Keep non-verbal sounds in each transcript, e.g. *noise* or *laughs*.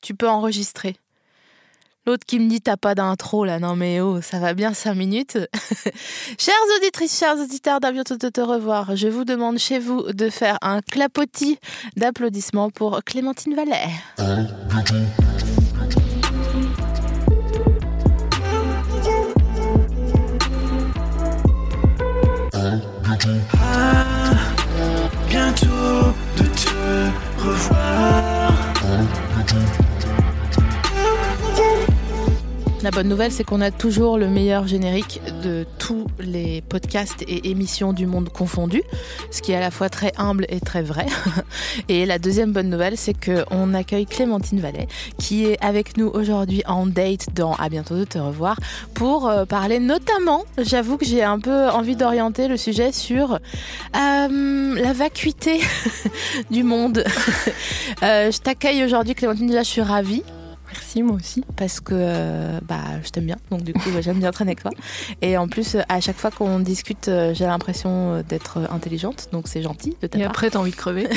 Tu peux enregistrer. L'autre qui me dit t'as pas d'intro là, non mais oh, ça va bien 5 minutes. *laughs* chères auditrices, chers auditeurs, d'un bientôt de te revoir. Je vous demande chez vous de faire un clapotis d'applaudissements pour Clémentine Vallet. bientôt de te revoir. La bonne nouvelle, c'est qu'on a toujours le meilleur générique de tous les podcasts et émissions du monde confondus, ce qui est à la fois très humble et très vrai. *laughs* Et la deuxième bonne nouvelle, c'est qu'on accueille Clémentine Vallet, qui est avec nous aujourd'hui en date dans À bientôt de te revoir, pour euh, parler notamment, j'avoue que j'ai un peu envie d'orienter le sujet sur euh, la vacuité *laughs* du monde. *laughs* Euh, je t'accueille aujourd'hui, Clémentine, déjà je suis ravie Merci, moi aussi. parce que euh, bah, je t'aime bien, donc du coup bah, j'aime bien traîner avec toi. Et en plus, euh, à chaque fois qu'on discute, euh, j'ai l'impression d'être intelligente, donc c'est gentil de ta Et part. après, t'as envie de crever.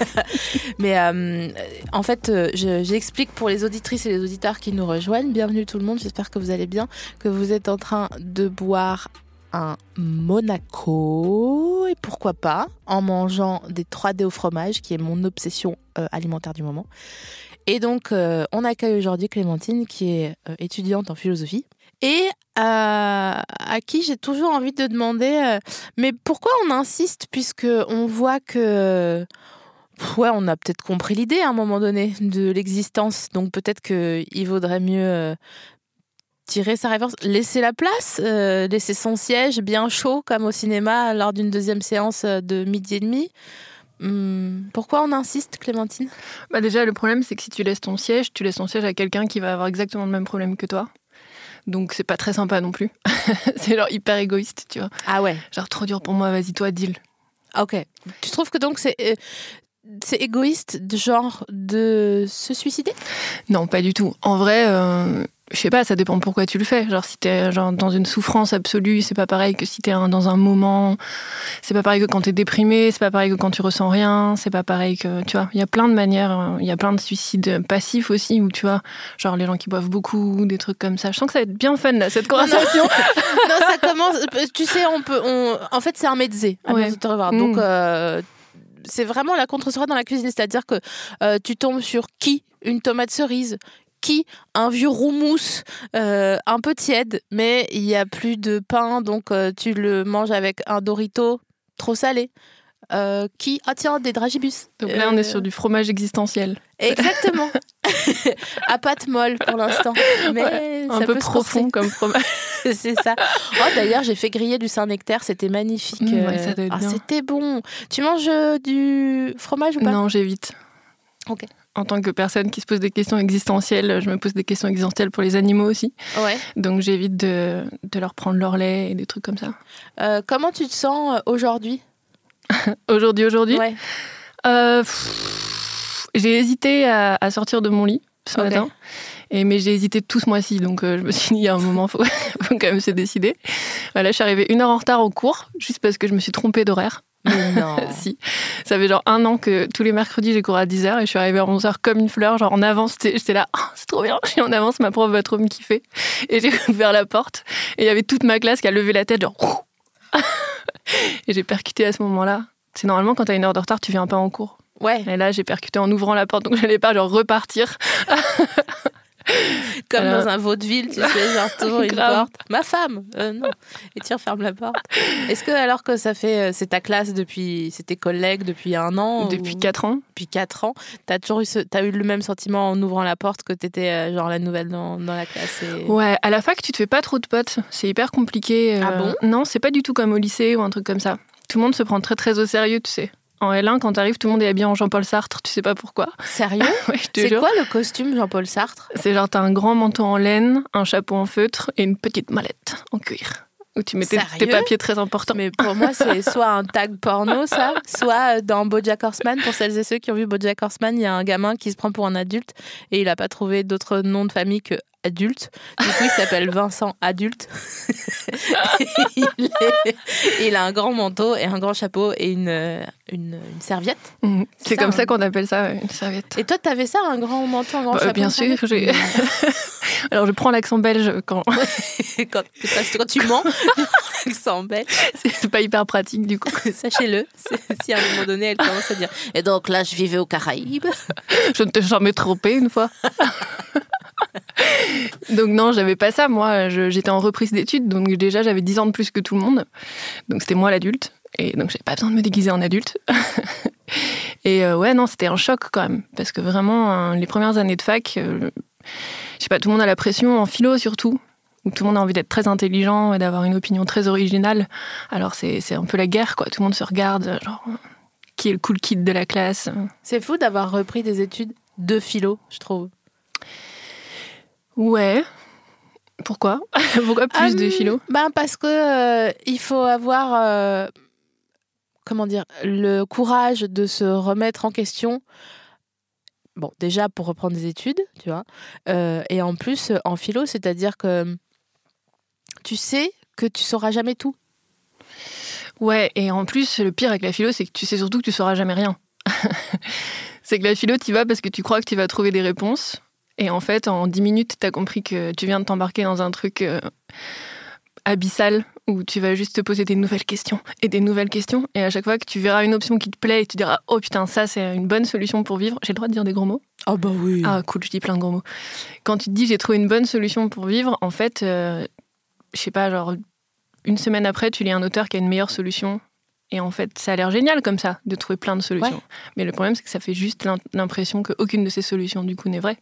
*laughs* Mais euh, en fait, je- j'explique pour les auditrices et les auditeurs qui nous rejoignent. Bienvenue tout le monde, j'espère que vous allez bien, que vous êtes en train de boire un Monaco, et pourquoi pas, en mangeant des 3D au fromage, qui est mon obsession euh, alimentaire du moment. Et donc, euh, on accueille aujourd'hui Clémentine, qui est euh, étudiante en philosophie, et euh, à qui j'ai toujours envie de demander, mais pourquoi on insiste, puisque on voit que Ouais, on a peut-être compris l'idée à un moment donné de l'existence. Donc peut-être qu'il vaudrait mieux tirer sa référence, laisser la place, laisser son siège bien chaud comme au cinéma lors d'une deuxième séance de midi et demi. Hum, pourquoi on insiste, Clémentine? Bah déjà, le problème, c'est que si tu laisses ton siège, tu laisses ton siège à quelqu'un qui va avoir exactement le même problème que toi. Donc c'est pas très sympa non plus. *laughs* c'est genre hyper égoïste, tu vois. Ah ouais, Genre trop dur pour moi, vas-y toi, deal. ok. Tu trouves que donc c'est euh, c'est égoïste de genre de se suicider? Non, pas du tout. En vrai, euh, je sais pas, ça dépend pourquoi tu le fais. Genre si t'es genre dans une souffrance absolue, c'est pas pareil que si t'es un- dans un moment. C'est pas pareil que quand t'es déprimé, c'est pas pareil que quand tu ressens rien, c'est pas pareil que tu vois. Il y a plein de manières. euh, Il y a plein de suicides passifs aussi où tu vois, genre les gens qui boivent beaucoup, des trucs comme ça. Je sens que ça va être bien fun là cette conversation. *laughs* non, ça commence. Tu sais, on peut. On, en fait, c'est un à Ouais. revoir. Mm. Donc, euh, c'est vraiment la contre-soirée dans la cuisine. C'est-à-dire que euh, tu tombes sur qui? Une tomate cerise. Qui Un vieux roumousse euh, un peu tiède, mais il y a plus de pain, donc euh, tu le manges avec un Dorito trop salé. Euh, qui Ah tiens, des dragibus. Donc là, on est sur du fromage existentiel. Exactement. *laughs* à pâte molle pour l'instant. Mais Ouais, ça un peu peut profond comme fromage. *laughs* *laughs* c'est ça. Oh, d'ailleurs, j'ai fait griller du Saint-Nectaire, c'était magnifique. Mm, ouais, ça doit être ah, c'était bon. Tu manges du fromage ou pas? Non, j'évite. Ok. En tant que personne qui se pose des questions existentielles, je me pose des questions existentielles pour les animaux aussi. Ouais. Donc j'évite de, de leur prendre leur lait et des trucs comme ça. Euh, comment tu te sens euh, aujourd'hui? *laughs* Aujourd'hui, aujourd'hui, Ouais. euh, j'ai hésité à, à sortir de mon lit ce matin. Et, mais j'ai hésité tout ce mois-ci, donc euh, je me suis dit, il y a un moment, il faut, *laughs* faut quand même se décider. Voilà, je suis arrivée une heure en retard au cours, juste parce que je me suis trompée d'horaire. Mais *laughs* non. si. Ça fait genre un an que tous les mercredis, j'ai cours à 10h et je suis arrivée à 11h comme une fleur, genre en avance. J'étais là, Oh, c'est trop bien, je suis en avance, ma prof va trop me kiffer. Et j'ai *laughs* ouvert la porte et il y avait toute ma classe qui a levé la tête, genre. *laughs* Et j'ai percuté à ce moment-là. C'est normalement quand t'as une heure de retard, tu viens pas en cours. Ouais, Et là, j'ai percuté en ouvrant la porte, donc j'allais pas genre repartir. *laughs* comme dans un vaudeville, tu sais, genre *laughs* t'ouvres une porte. Ma femme euh, Non. Et tu refermes la porte. Est-ce que, alors que ça fait. euh, C'est ta classe depuis. C'est tes collègues depuis un an Depuis ou- 4 ans. depuis 4 ans, t'as toujours eu, ce- eu le même sentiment en ouvrant la porte que t'étais euh, genre la nouvelle dans, dans la classe et... Ouais, à la fac, tu te fais pas trop de potes. C'est hyper compliqué. euh, Ah bon? Non, c'est pas du tout comme au lycée ou un truc comme ça. Tout le monde se prend très très au sérieux, tu sais. En L1, quand t'arrives, tout le monde est habillé en Jean-Paul Sartre, tu sais pas pourquoi. Sérieux *laughs* Ouais, C'est quoi le costume Jean-Paul Sartre C'est genre, t'as un grand manteau en laine, un chapeau en feutre et une petite mallette en cuir. Où tu mettais tes papiers très importants. Mais pour moi, c'est *laughs* soit un tag porno, ça, soit euh, dans BoJack Horseman. Pour celles et ceux qui ont vu BoJack Horseman, il y a un gamin qui se prend pour un adulte et il n'a pas trouvé d'autre nom de famille que adulte. Du coup, il s'appelle *laughs* Vincent Adulte. *laughs* il, est- il a un grand manteau et un grand chapeau et une, euh, une, une serviette. Mhm. C'est comme ça hein. qu'on appelle ça, une serviette. Et toi, t'avais ça, un grand manteau, un grand Bah, chapeau bien sûr, j'ai- *laughs* Alors, je prends l'accent belge quand quand, quand tu mens, sans bête. c'est pas hyper pratique du coup. Sachez-le, si à un moment donné elle commence à dire Et donc là, je vivais aux Caraïbes? Je ne t'ai jamais trompé une fois. *laughs* donc non, j'avais pas ça. Moi, j'étais en reprise d'études, donc déjà j'avais 10 ans de plus que tout le monde. Donc c'était moi l'adulte. Et donc j'avais pas besoin de me déguiser en adulte. *laughs* et euh, ouais, non, c'était un choc quand même. Parce que vraiment, hein, les premières années de fac, euh, je sais pas, tout le monde a la pression, en philo surtout. Où tout le monde a envie d'être très intelligent et d'avoir une opinion très originale. Alors c'est un peu la guerre, quoi. Tout le monde se regarde, genre, qui est le cool kid de la classe? C'est fou d'avoir repris des études de philo, je trouve. Ouais. Pourquoi? *laughs* Pourquoi plus de Hum, philo? Ben parce que euh, il faut avoir euh, comment dire le courage de se remettre en question. Bon, déjà pour reprendre des études, tu vois, Euh, et en plus en philo, c'est-à-dire que tu sais que tu sauras jamais tout. Ouais, et en plus, le pire avec la philo, c'est que tu sais surtout que tu sauras jamais rien. *laughs* c'est que la philo, tu vas parce que tu crois que tu vas trouver des réponses. Et en fait, en 10 minutes, tu as compris que tu viens de t'embarquer dans un truc euh, abyssal où tu vas juste te poser des nouvelles questions et des nouvelles questions. Et à chaque fois que tu verras une option qui te plaît et tu diras Oh putain, ça c'est une bonne solution pour vivre. J'ai le droit de dire des gros mots Oh bah oui. Ah cool, je dis plein de gros mots. Quand tu te dis j'ai trouvé une bonne solution pour vivre, en fait, euh, je sais pas, genre une semaine après, tu lis un auteur qui a une meilleure solution. Et en fait, ça a l'air génial comme ça, de trouver plein de solutions. Ouais. Mais le problème, c'est que ça fait juste l'im- l'impression qu'aucune de ces solutions, du coup, n'est vraie.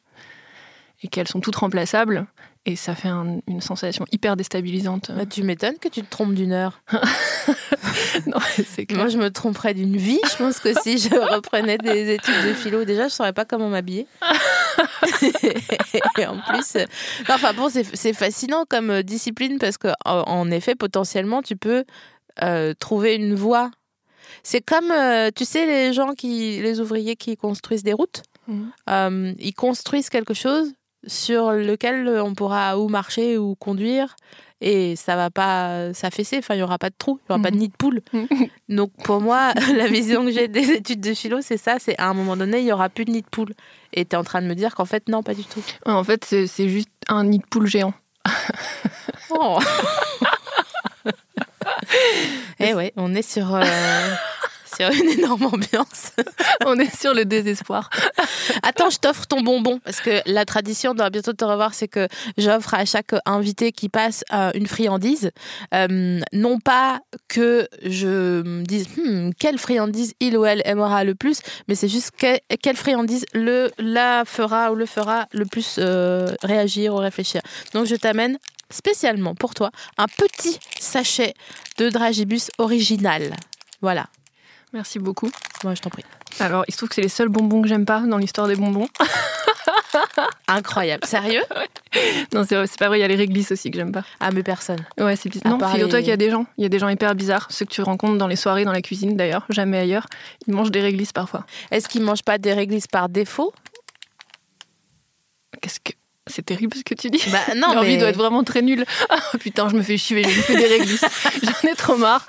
Et qu'elles sont toutes remplaçables. Et ça fait un- une sensation hyper déstabilisante. Bah, tu m'étonnes que tu te trompes d'une heure. *laughs* non, c'est clair. Moi, je me tromperais d'une vie. Je pense que si je reprenais des études de philo, déjà, je saurais pas comment m'habiller. *laughs* Et en plus, euh, non, enfin bon, c'est fascinant comme euh, discipline parce que en effet, potentiellement, tu peux euh, trouver une voie. C'est comme, euh, tu sais, les gens qui, les ouvriers qui construisent des routes. Mhm. Ils construisent quelque chose sur lequel on pourra ou marcher ou conduire et ça va pas s'affaisser. Enfin, il y aura pas de trou, il y aura pas de Mhm. nid de poule. *laughs* Donc pour moi, *laughs* la vision que j'ai des études de philo, c'est ça. C'est à un moment donné, il y aura plus de nid de poule. Et tu es en train de me dire qu'en fait, non, pas du tout. En fait, c'est c'est juste un nid de poule géant. Oh. *laughs* Eh ouais, on est sur, euh, sur une énorme ambiance. *laughs* On est sur le désespoir. Attends, je t'offre ton bonbon parce que la tradition doit bientôt te revoir, c'est que j'offre à chaque invité qui passe euh, une friandise. Euh, non pas que je me dise Hmm, quelle friandise il ou elle aimera le plus, mais c'est juste que- quelle friandise le la fera ou le fera le plus euh, réagir ou réfléchir. Donc je t'amène spécialement pour toi un petit sachet de dragibus original. Voilà, Merci beaucoup. moi je t'en prie. Alors, il se trouve que c'est les seuls bonbons que j'aime pas dans l'histoire des bonbons. *laughs* Incroyable, sérieux? Non, c'est pas vrai, il y a les réglisses aussi que j'aime pas. Ah mais personne. Ouais, c'est bizarre. Non, figure-toi les- qu'il y a des gens. Il y a des gens hyper bizarres. Ceux que tu rencontres dans les soirées, dans la cuisine d'ailleurs, jamais ailleurs. Ils mangent des réglisses parfois. Est-ce qu'ils mangent pas des réglisses par défaut? Qu'est-ce que. C'est terrible ce que tu dis. Bah non, Leur vie mais doit être vraiment très nulle. *laughs* Ah putain, je me fais chier, je me fais des réglisses. *laughs* J'en ai trop marre.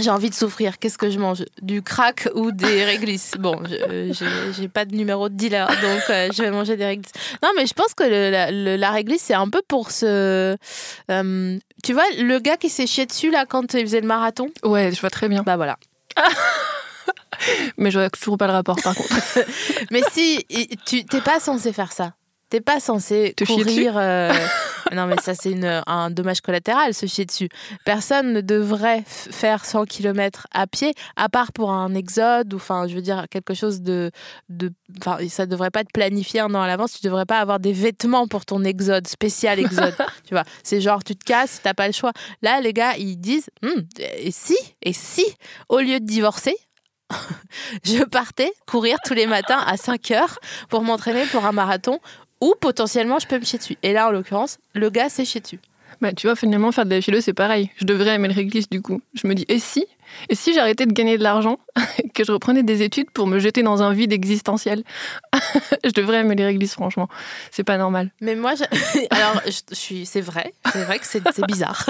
J'ai envie de souffrir. Qu'est-ce que je mange? Du crack ou des *laughs* réglisses Bon, je- j'ai- pas de numéro de dealer, *laughs* donc euh, je vais manger des réglisses. Non, mais je pense que le- la, le- la réglisse, c'est un peu pour ce... euh, tu vois, le gars qui s'est chié dessus, là, quand il faisait le marathon? Ouais, je vois très bien. Bah voilà. *laughs* Mais je vois toujours pas le rapport par contre. Mais si, tu t'es pas censé faire ça. T'es pas censé Te courir. euh, *laughs* non, mais ça, c'est une- un dommage collatéral, se chier dessus. Personne ne devrait faire 100 km à pied, à part pour un exode, ou enfin, je veux dire, quelque chose de. de enfin, ça devrait pas être planifié un an à l'avance. Tu devrais pas avoir des vêtements pour ton exode, spécial exode. *laughs* tu vois, c'est genre, tu te casses, t'as pas le choix. Là, les gars, ils disent, Hum, et si, et si, au lieu de divorcer, *laughs* je partais courir tous les matins à 5 heures pour m'entraîner pour un marathon ou potentiellement je peux me chier dessus. Et là, en l'occurrence, le gars s'est chié dessus. Bah, tu vois, finalement, faire de la philo, c'est pareil. Je devrais aimer le réglisse, du coup. Je me dis, et si? Et si j'arrêtais de gagner de l'argent, *laughs* que je reprenais des études pour me jeter dans un vide existentiel? *laughs* Je devrais aimer les réglisses, franchement. C'est pas normal. Mais moi, je- *laughs* alors, je, suis, c'est vrai, c'est vrai que c'est c'est bizarre.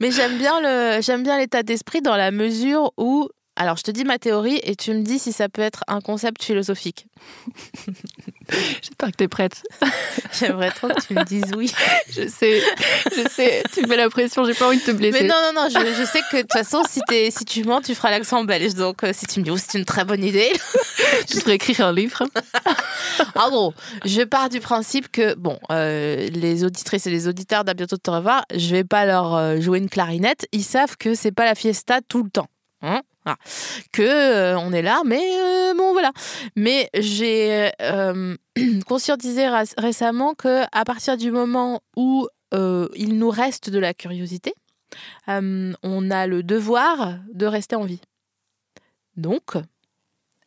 Mais j'aime bien le, j'aime bien l'état d'esprit dans la mesure où, alors, je te dis ma théorie et tu me dis si ça peut être un concept philosophique. *laughs* J'espère que t'es prête. *laughs* J'aimerais trop que tu me dises oui. *laughs* Je sais, je sais. Tu me mets la pression, j'ai pas envie de te blesser. Mais non, non, non, je, je sais que de toute façon, si, si tu mens, tu feras l'accent belge. Donc, euh, si tu me dis, oh, c'est une très bonne idée. Je devrais écrire un livre. En gros, je pars du principe que, bon, euh, les auditrices et les auditeurs d'À bientôt de te revoir, je vais pas leur euh, jouer une clarinette. Ils savent que c'est pas la fiesta tout le temps. Voilà. que euh, on est là, mais euh, bon voilà. Mais j'ai euh, *clears throat* conscientisé récemment que à partir du moment où il nous reste de la curiosité, on a le devoir de rester en vie. Donc,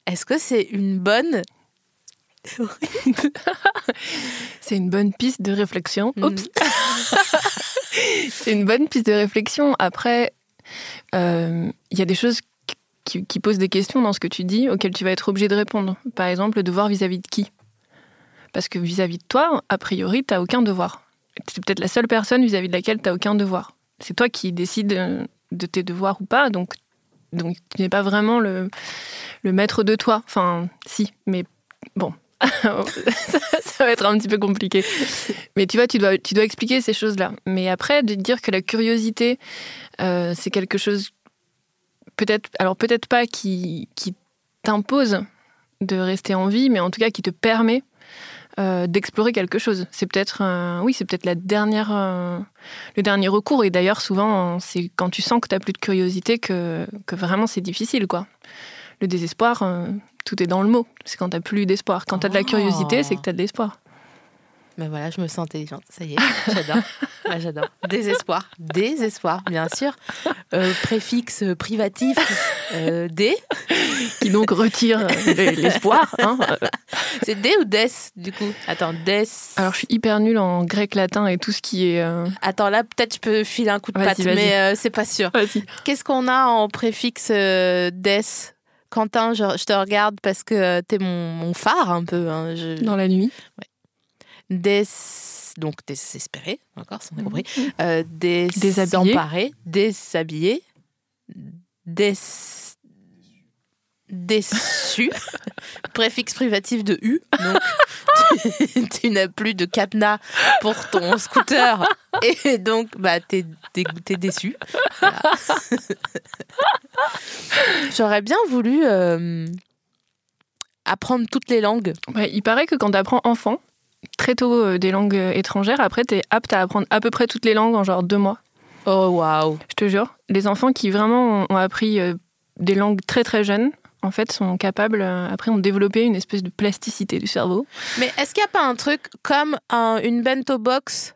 est-ce que c'est une bonne C'est une bonne piste de réflexion. Mm. Oups. *laughs* C'est une bonne piste de réflexion. Après, euh, il y a des choses qui, qui posent des questions dans ce que tu dis auxquelles tu vas être obligé de répondre. Par exemple, le devoir vis-à-vis de qui? Parce que vis-à-vis de toi, a priori, tu n'as aucun devoir. C'est peut-être la seule personne vis-à-vis de laquelle tu n'as aucun devoir. C'est toi qui décides de tes devoirs ou pas, donc, donc tu n'es pas vraiment le, le maître de toi. Enfin, si, mais bon. *laughs* ça, ça va être un petit peu compliqué. Mais tu vois, tu dois, tu dois expliquer ces choses-là. Mais après, de dire que la curiosité, euh, c'est quelque chose, peut-être, alors peut-être pas qui, qui t'impose de rester en vie, mais en tout cas qui te permet euh, d'explorer quelque chose. C'est peut-être, euh, oui, c'est peut-être la dernière, euh, le dernier recours. Et d'ailleurs, souvent, c'est quand tu sens que tu n'as plus de curiosité que, que vraiment c'est difficile, quoi. Le désespoir, tout est dans le mot. C'est quand tu n'as plus d'espoir. Quand tu as de la Oh. curiosité, c'est que tu as de l'espoir. Mais voilà, je me sens intelligente. Ça y est, j'adore. *laughs* Ouais, j'adore. Désespoir. Désespoir, bien sûr. Euh, préfixe privatif. Euh, D. Qui donc retire *laughs* l'espoir. hein. C'est D ou des, du coup? Attends, des. Alors, je suis hyper nulle en grec, latin et tout ce qui est. euh, Attends, là, peut-être je peux filer un coup de patte, mais euh, c'est pas sûr. Qu'est-ce qu'on a en préfixe des? Quentin, je, je te regarde parce que t'es mon, mon phare un peu. hein, je- Dans la nuit. Des... Donc désespéré, encore, ça on a compris. Euh, des... Déshabillé. Désemparé, déshabillé, des... déçu, *laughs* préfixe privatif de U. Donc *laughs* tu, tu n'as plus de cadenas pour ton scooter et donc bah t'es dégoûté, t'es déçu. Voilà. *laughs* J'aurais bien voulu euh, apprendre toutes les langues. Ouais, il paraît que quand tu apprends enfant, très tôt euh, des langues euh, étrangères, après, tu es apte à apprendre à peu près toutes les langues en genre deux mois. Oh waouh Je te jure. Les enfants qui vraiment ont, appris euh, des langues très très jeunes, en fait, sont capables, après, ont développé une espèce de plasticité du cerveau. Mais est-ce qu'il n'y a pas un truc comme un- une bento box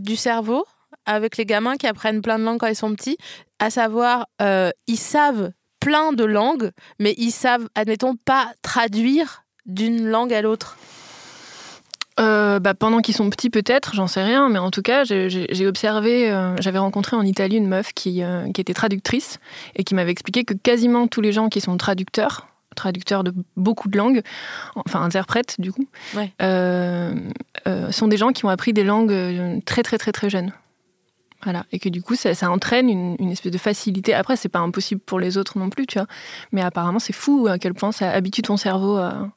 du cerveau avec les gamins qui apprennent plein de langues quand ils sont petits, à savoir, euh, ils savent plein de langues, mais ils savent, admettons, pas traduire d'une langue à l'autre. Euh, bah, pendant qu'ils sont petits, peut-être, j'en sais rien, mais en tout cas, j'ai- observé, euh, j'avais rencontré en Italie une meuf qui, euh, qui était traductrice et qui m'avait expliqué que quasiment tous les gens qui sont traducteurs, traducteurs de beaucoup de langues, enfin interprètes du coup, Ouais. sont des gens qui ont appris des langues très très très très jeunes. Voilà, et que du coup, ça, ça entraîne une, une espèce de facilité. Après, c'est pas impossible pour les autres non plus, tu vois. Mais apparemment, c'est fou à quel point ça habitue ton cerveau à,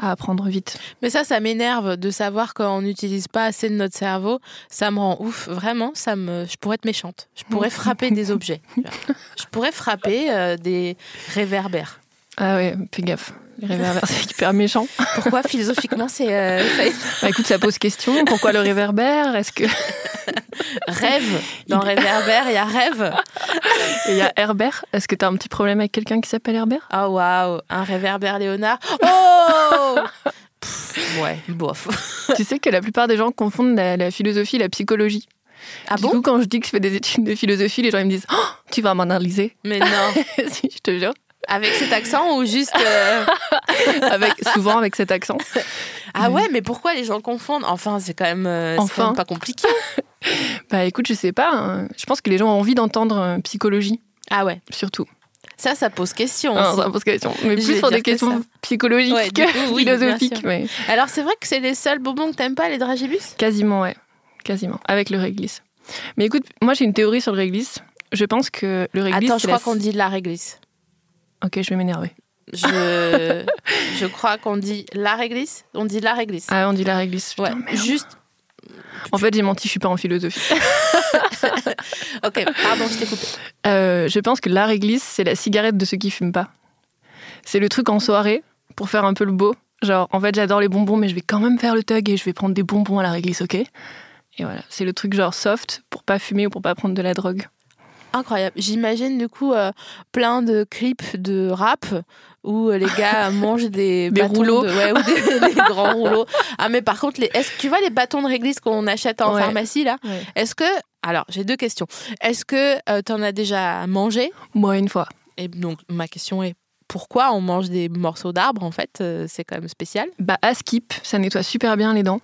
à apprendre vite. Mais ça, ça m'énerve de savoir qu'on n'utilise pas assez de notre cerveau. Ça me rend ouf, vraiment. Ça me, je pourrais être méchante. Je pourrais frapper des objets. *laughs* Je pourrais frapper euh, des réverbères. Ah ouais, fais gaffe. Les réverbères, c'est hyper méchant. Pourquoi philosophiquement c'est euh, Bah, écoute, ça pose question. Pourquoi le réverbère? Est-ce que *laughs* rêve. Dans réverbère il y a rêve. Il y a Herbert. Est-ce que t'as un petit problème avec quelqu'un qui s'appelle Herbert? Oh waouh. Un réverbère Léonard. Oh! Pff, ouais bof. *laughs* Tu sais que la plupart des gens confondent la, la philosophie et la psychologie. Ah du bon? coup, quand je dis que je fais des études de philosophie, les gens ils me disent oh, Tu vas m'analyser. Mais non. *laughs* Si, je te jure. Avec cet accent ou juste. euh, *laughs* Avec, souvent avec cet accent? Ah ouais, mais pourquoi les gens confondent? Enfin, c'est quand même. euh, c'est Enfin. quand même pas compliqué. *laughs* Bah écoute, je sais pas. hein. Je pense que les gens ont envie d'entendre euh, psychologie, Ah ouais. surtout. Ça, ça pose question. Ah, ça pose question. Mais Je plus pour des que questions psychologiques Ouais, que coup, oui, bien philosophiques. mais Alors, c'est vrai que c'est les seuls bonbons que t'aimes pas, les dragibus? Quasiment, ouais. Quasiment. Avec le réglisse. Mais écoute, moi j'ai une théorie sur le réglisse. Je pense que le réglisse. Attends, je crois la- qu'on dit la réglisse. Ok, je vais m'énerver. Je, *laughs* je crois qu'on dit la réglisse. On dit la réglisse. Ah, on dit la réglisse. ouais, Putain, merde. juste. En fait, j'ai menti, je suis pas en philosophie. *laughs* Ok, pardon, je t'ai coupé. Euh, je pense que la réglisse, c'est la cigarette de ceux qui fument pas. C'est le truc en soirée pour faire un peu le beau. Genre, en fait, j'adore les bonbons, mais je vais quand même faire le thug et je vais prendre des bonbons à la réglisse, ok? Et voilà, c'est le truc genre soft pour pas fumer ou pour pas prendre de la drogue. Incroyable. J'imagine du coup euh, plein de clips de rap où euh, les gars *laughs* mangent des, rouleaux. de- ouais, ou des, *laughs* des grands rouleaux. Ah mais par contre, les, est-ce que tu vois les bâtons de réglisse qu'on achète en Ouais. pharmacie là? Est-ce que alors j'ai deux questions. Est-ce que tu en as déjà mangé? Moi, une fois. Et donc ma question est pourquoi on mange des morceaux d'arbre en fait euh, C'est quand même spécial. Bah, à skip, ça nettoie super bien les dents.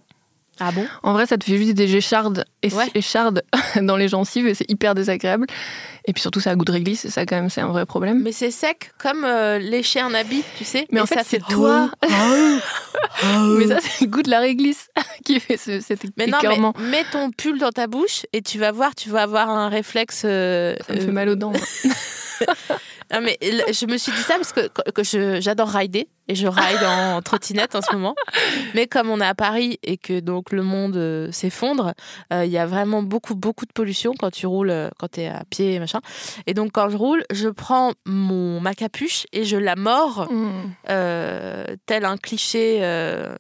Ah bon? En vrai, ça te fait juste des échardes, et Ouais. échardes *laughs* dans les gencives et c'est hyper désagréable. Et puis surtout, ça a goût de réglisse, et ça, quand même, c'est un vrai problème. Mais c'est sec comme euh, lécher un habit, tu sais. Mais Et en fait, ça c'est toi. *laughs* mais ça, c'est le goût de la réglisse *laughs* qui fait ce, cet Mais non, mais mets ton pull dans ta bouche et tu vas voir, tu vas avoir un réflexe. euh, Ça me euh, fait mal aux dents. Non, mais je me suis dit ça parce que, que je- j'adore rider et je ride en *laughs* trottinette en ce moment. Mais comme on est à Paris et que donc le monde euh, s'effondre, euh, il y a vraiment beaucoup, beaucoup de pollution quand tu roules, euh, quand tu es à pied et machin. Et donc quand je roule, je prends mon, ma capuche et je la mords Mm. tel un cliché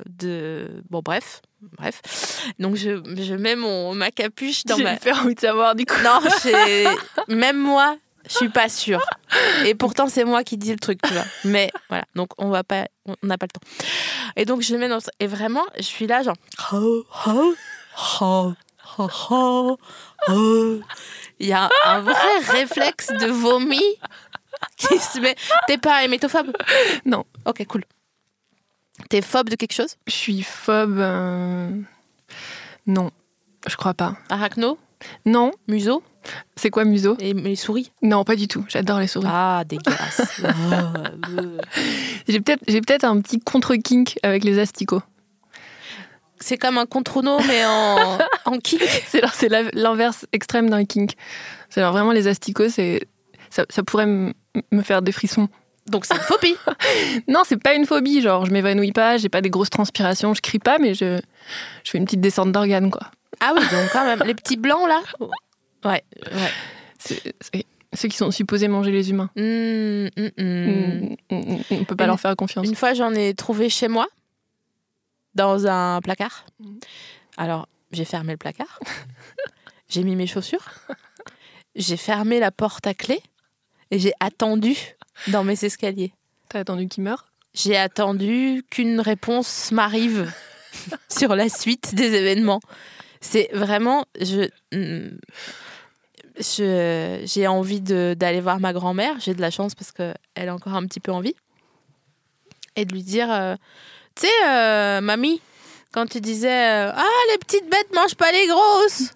de. Bon, bref. Bref. Donc je, je mets mon, ma capuche dans J'ai ma. hyper envie de savoir du coup. Non, j'ai- même moi, je suis pas sûre. Et pourtant, c'est moi qui dis le truc, tu vois. Mais voilà, donc on va pas, on n'a pas le temps. Et donc je le mets dans et vraiment, je suis là genre. Il y a un vrai réflexe de vomi qui se met. T'es pas hémétophobe? Non. Ok, cool. T'es phobe de quelque chose? Je suis phobe. euh, Non, je crois pas. Arachno? Non, Museau c'est quoi museau? Et les souris? Non, pas du tout. J'adore les souris. Ah, dégueulasse. *laughs* J'ai peut-être, j'ai peut-être un petit contre-kink avec les asticots. C'est comme un controno, mais en, *laughs* en kink. C'est l'inverse extrême d'un kink. C'est vraiment les asticots, c'est ça, ça pourrait me faire des frissons. Donc c'est une phobie. *laughs* Non, c'est pas une phobie. Genre, je m'évanouis pas, j'ai pas des grosses transpirations, je crie pas, mais je, je fais une petite descente d'organes, quoi. Ah oui, donc quand même. Les petits blancs, là Ouais, ouais. C'est, c'est- ceux qui sont supposés manger les humains. Hum, hum, hum. Mm, mm, mm, on peut pas Une- leur faire confiance. Une fois, j'en ai trouvé chez moi, dans un placard. Alors, j'ai fermé le placard. *laughs* j'ai mis mes chaussures. J'ai fermé la porte à clé. Et j'ai attendu dans mes escaliers. T'as attendu qu'ils meurent J'ai attendu qu'une réponse m'arrive *laughs* sur la suite des événements. C'est vraiment, je, j'ai envie d'aller voir ma grand-mère. J'ai de la chance parce qu'elle est encore un petit peu en vie. Et de lui dire, euh, tu sais, euh, mamie, quand tu disais, euh, ah, les petites bêtes mangent pas les grosses.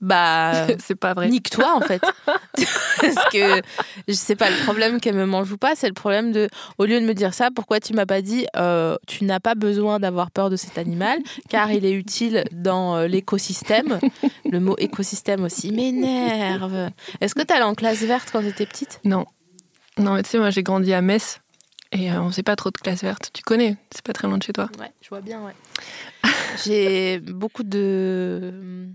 Bah, *laughs* C'est pas vrai. Nique-toi en fait. *laughs* Parce que je sais pas le problème qu'elle me mange ou pas, c'est le problème de au lieu de me dire ça, pourquoi tu m'as pas dit euh, tu n'as pas besoin d'avoir peur de cet animal car il est utile dans euh, l'écosystème. Le mot écosystème aussi m'énerve. Est-ce que tu allais en classe verte quand tu étais petite? Non. Non, mais tu sais, moi j'ai grandi à Metz et euh, on faisait pas trop de classe verte. Tu connais, c'est pas très loin de chez toi. Ouais, je vois bien, ouais. J'ai beaucoup de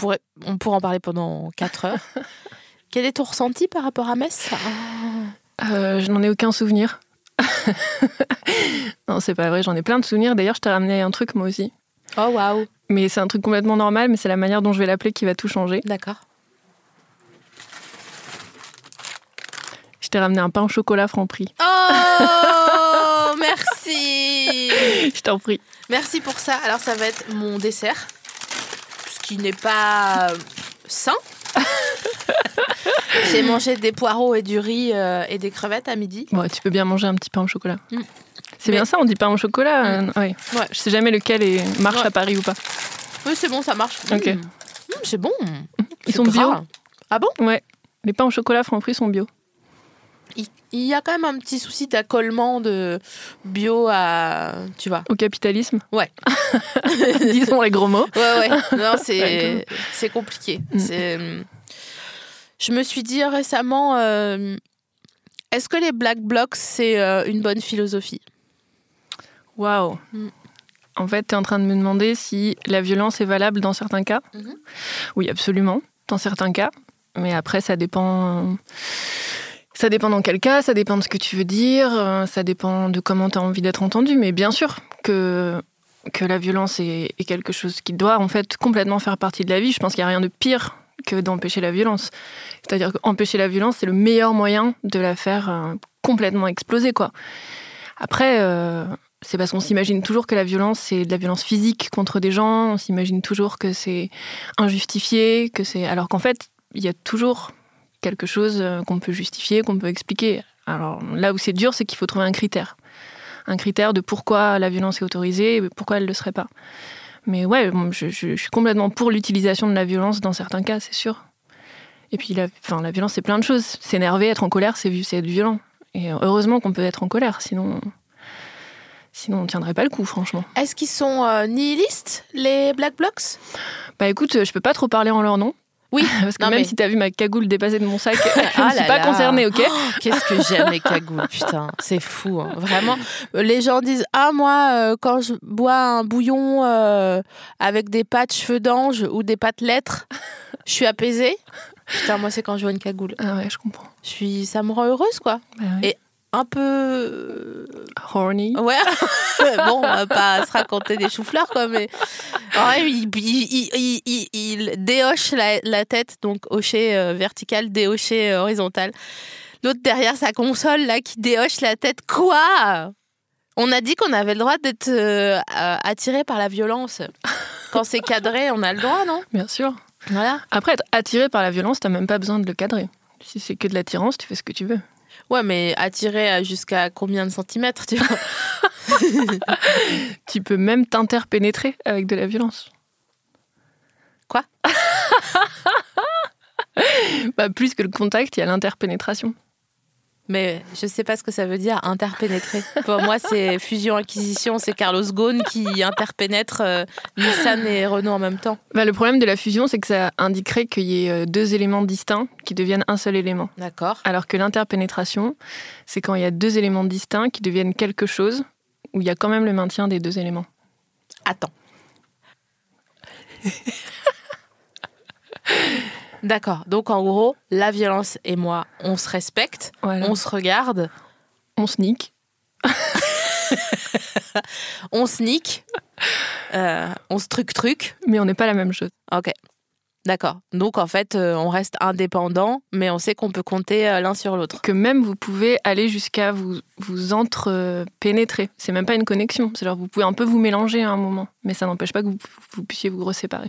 je pourrais... on pourrait en parler pendant 4 heures. *laughs* Quel est ton ressenti par rapport à Metz? Euh, je n'en ai aucun souvenir. *laughs* non, c'est pas vrai, j'en ai plein de souvenirs. D'ailleurs, je t'ai ramené un truc moi aussi. Oh waouh, Mais c'est un truc complètement normal, mais c'est la manière dont je vais l'appeler qui va tout changer. d'accord. Je t'ai ramené un pain au chocolat franc prix. Oh, merci. *laughs* Je t'en prie. Merci pour ça. Alors ça va être mon dessert, qui n'est pas sain. *laughs* J'ai mangé des poireaux et du riz euh, et des crevettes à midi. Bon, tu peux bien manger un petit pain au chocolat. Mm. C'est Mais- bien ça, on dit pain au chocolat. euh, ouais. Ouais. Je sais jamais lequel est, marche Ouais. à Paris ou pas. Oui, c'est bon, ça marche. Ok. Mm. Mm, c'est bon. Ils C'est sont bio. Ah bon? Ouais. Les pains au chocolat Franprix sont bio. Il, y a quand même un petit souci d'accollement de bio à. Tu vois Au capitalisme. Ouais. *laughs* Disons les gros mots. Ouais, ouais. Non, *laughs* c'est c'est compliqué. Mm. C'est. Je me suis dit récemment, euh, est-ce que les black blocs c'est euh, une bonne philosophie? Waouh. Mm. En fait, tu es en train de me demander si la violence est valable dans certains cas. Mhm. Oui, absolument, dans certains cas. Mais après, ça dépend. Ça dépend dans quel cas, ça dépend de ce que tu veux dire, euh, ça dépend de comment tu as envie d'être entendu. Mais bien sûr que, que la violence est, quelque chose qui doit en fait complètement faire partie de la vie. Je pense qu'il n'y a rien de pire que d'empêcher la violence. C'est-à-dire qu'empêcher la violence, c'est le meilleur moyen de la faire euh, complètement exploser. quoi. Après, euh, c'est parce qu'on s'imagine toujours que la violence, c'est de la violence physique contre des gens, on s'imagine toujours que c'est injustifié, que c'est... Alors qu'en fait, il y a toujours quelque chose euh, qu'on peut justifier, qu'on peut expliquer. Alors là où c'est dur, c'est qu'il faut trouver un critère. Un critère de pourquoi la violence est autorisée et pourquoi elle ne le serait pas. Mais ouais, je, je- je suis complètement pour l'utilisation de la violence dans certains cas, c'est sûr. Et puis la, enfin, la violence, c'est plein de choses. S'énerver, être en colère, c'est c'est être violent. Et heureusement qu'on peut être en colère, sinon, sinon on ne tiendrait pas le coup, franchement. Est-ce qu'ils sont euh, nihilistes, les black blocs? Bah écoute, je peux pas trop parler en leur nom. Oui, *laughs* Parce que non, même mais- si t'as vu ma cagoule dépasser de mon sac, *laughs* je Ah ne suis là pas là. concernée, ok Oh, Qu'est-ce que j'aime les cagoules, putain, c'est fou, hein. vraiment. Les gens disent ah moi euh, quand je bois un bouillon euh, avec des pâtes cheveux d'ange ou des pâtes lettres, je suis apaisée? Putain moi c'est quand je vois une cagoule, Ah ouais, je comprends. je suis, ça me rend heureuse quoi. Bah ouais. Et un peu Horny. *laughs* Ouais, bon, on va pas se raconter des choux-fleurs, quoi, mais. Ouais, il, il, il, il- il déhoche la, la tête, donc hocher euh, vertical, déhocher euh, horizontal. L'autre derrière sa console, là, qui déhoche la tête. Quoi? On a dit qu'on avait le droit d'être euh, euh, attiré par la violence. Quand c'est cadré, on a le droit, non? Bien sûr. Voilà. Après, être attiré par la violence, t'as même pas besoin de le cadrer. Si c'est que de l'attirance, tu fais ce que tu veux. Ouais, mais attiré à jusqu'à combien de centimètres, tu vois *laughs* Tu peux même t'interpénétrer avec de la violence. Quoi? *laughs* Bah, Plus que le contact, il y a l'interpénétration. Mais je sais pas ce que ça veut dire interpénétrer. *laughs* Pour moi, c'est fusion-acquisition. C'est Carlos Ghosn qui interpénètre euh, Nissan et Renault en même temps. Bah, le problème de la fusion, c'est que ça indiquerait qu'il y ait euh, deux éléments distincts qui deviennent un seul élément. D'accord. Alors que l'interpénétration, c'est quand il y a deux éléments distincts qui deviennent quelque chose où il y a quand même le maintien des deux éléments. Attends. *laughs* D'accord. Donc en gros, la violence et moi, on se respecte, Voilà. on se regarde, On sneak. *laughs* on sneak, euh, on se truc-truc. mais on n'est pas la même chose. Ok. D'accord. Donc en fait, euh, on reste indépendant, mais on sait qu'on peut compter euh, l'un sur l'autre. Que même vous pouvez aller jusqu'à vous, vous entre-pénétrer. C'est même pas une connexion. C'est genre vous pouvez un peu vous mélanger à un moment, mais ça n'empêche pas que vous, vous puissiez vous reséparer.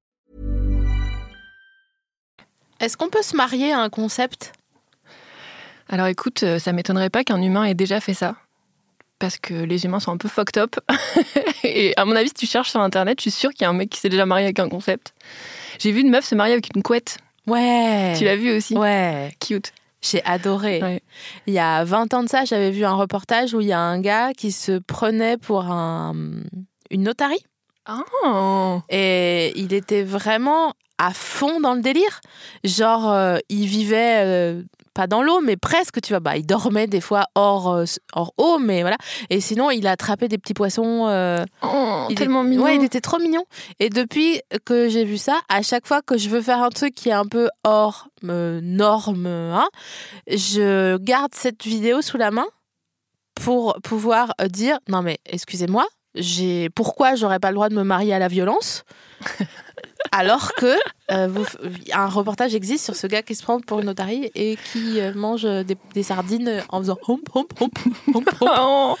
Est-ce qu'on peut se marier à un concept? Alors écoute, euh, ça m'étonnerait pas qu'un humain ait déjà fait ça. Parce que les humains sont un peu fucked up. *laughs* Et à mon avis, si tu cherches sur Internet, je suis sûre qu'il y a un mec qui s'est déjà marié avec un concept. J'ai vu une meuf se marier avec une couette. Ouais. Tu l'as vu aussi? Ouais. Cute. J'ai adoré. Ouais. Il y a 20 ans de ça, j'avais vu un reportage où il y a un gars qui se prenait pour un, une notarie. Oh. Et il était vraiment à fond dans le délire. Genre, euh, il vivait euh, pas dans l'eau, mais presque, tu vois. Bah, il dormait des fois hors, euh, hors eau, mais voilà. Et sinon, il a attrapé des petits poissons. Oh, il tellement est- mignon. Ouais, il était trop mignon. Et depuis que j'ai vu ça, à chaque fois que je veux faire un truc qui est un peu hors norme, hein, je garde cette vidéo sous la main pour pouvoir dire non mais excusez-moi, j'ai pourquoi j'aurais pas le droit de me marier à la violence? Alors que euh, vous- un reportage existe sur ce gars qui se prend pour une otarie et qui euh, mange des, des sardines en faisant hom hom hom hom hom. Oh,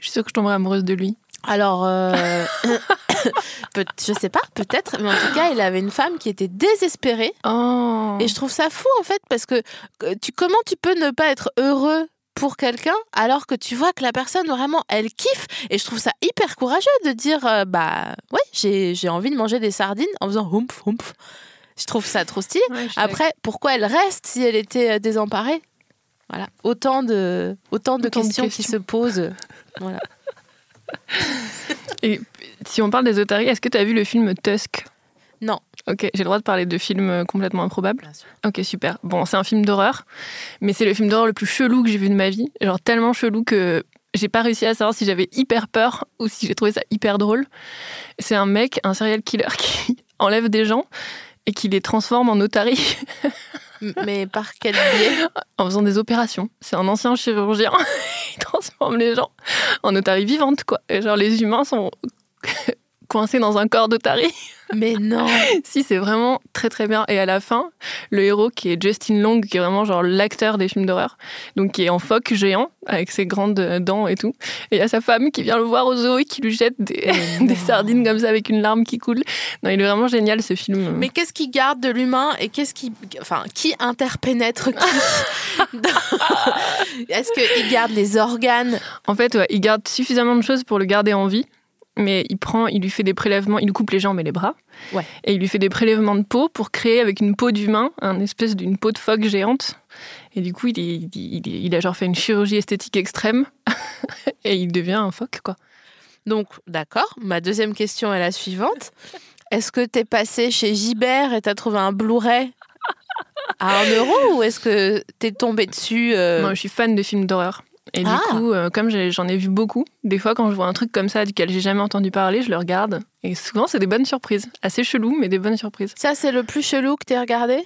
je suis sûre que je tomberai amoureuse de lui. Alors, euh, *coughs* je sais pas, peut-être, mais en tout cas, il avait une femme qui était désespérée. Oh. Et je trouve ça fou, en fait, parce que euh, tu, comment tu peux ne pas être heureux pour quelqu'un alors que tu vois que la personne, vraiment, elle kiffe Et je trouve ça hyper courageux de dire, euh, bah, ouais, j'ai j'ai envie de manger des sardines en faisant humph, humph. Je trouve ça trop stylé. Ouais, Après, pourquoi elle reste si elle était euh, désemparée? Voilà, autant de, autant de Autant de questions qui questions. se posent. *laughs* Voilà. Et si on parle des otaries, est-ce que tu as vu le film Tusk? Non. Ok, j'ai le droit de parler de films euh, complètement improbables. Bien sûr. Ok, super. Bon, c'est un film d'horreur, mais c'est le film d'horreur le plus chelou que j'ai vu de ma vie. Genre tellement chelou que j'ai pas réussi à savoir si j'avais hyper peur ou si j'ai trouvé ça hyper drôle. C'est un mec, un serial killer *laughs* qui enlève des gens et qui les transforme en otaries Mais par *laughs* quel biais? En faisant des opérations. C'est un ancien chirurgien. *laughs* Il transforme les gens en otaries vivantes, quoi. Et genre, les humains sont coincés dans un corps d'otarie. Mais non. *laughs* si, c'est vraiment très très bien. Et à la fin, le héros qui est Justin Long, qui est vraiment genre l'acteur des films d'horreur, donc qui est en phoque géant, avec ses grandes euh, dents et tout. Et il y a sa femme qui vient le voir au zoo et qui lui jette des, *laughs* des sardines comme ça avec une larme qui coule. Non, il est vraiment génial ce film. Mais qu'est-ce qui garde de l'humain et qu'est-ce qui, enfin, qui interpénètre qui *laughs* Est-ce qu'il garde les organes? En fait, ouais, il garde suffisamment de choses pour le garder en vie. Mais il prend, il lui fait des prélèvements, il lui coupe les jambes et les bras. Ouais. Et il lui fait des prélèvements de peau pour créer avec une peau d'humain un espèce d'une peau de phoque géante. Et du coup, il, est- il, il- il a genre fait une chirurgie esthétique extrême. *laughs* et il devient un phoque, quoi. Donc, d'accord. Ma deuxième question est la suivante. Est-ce que t'es passé chez Gibert et t'as trouvé un Blu-ray à 1 euro ou est-ce que t'es tombé dessus euh, Moi, je suis fan de films d'horreur. Et Ah. du coup, euh, comme j'en ai vu beaucoup, des fois quand je vois un truc comme ça duquel j'ai jamais entendu parler, je le regarde. Et souvent, c'est des bonnes surprises. Assez chelou, mais des bonnes surprises. Ça, c'est le plus chelou que t'aies regardé?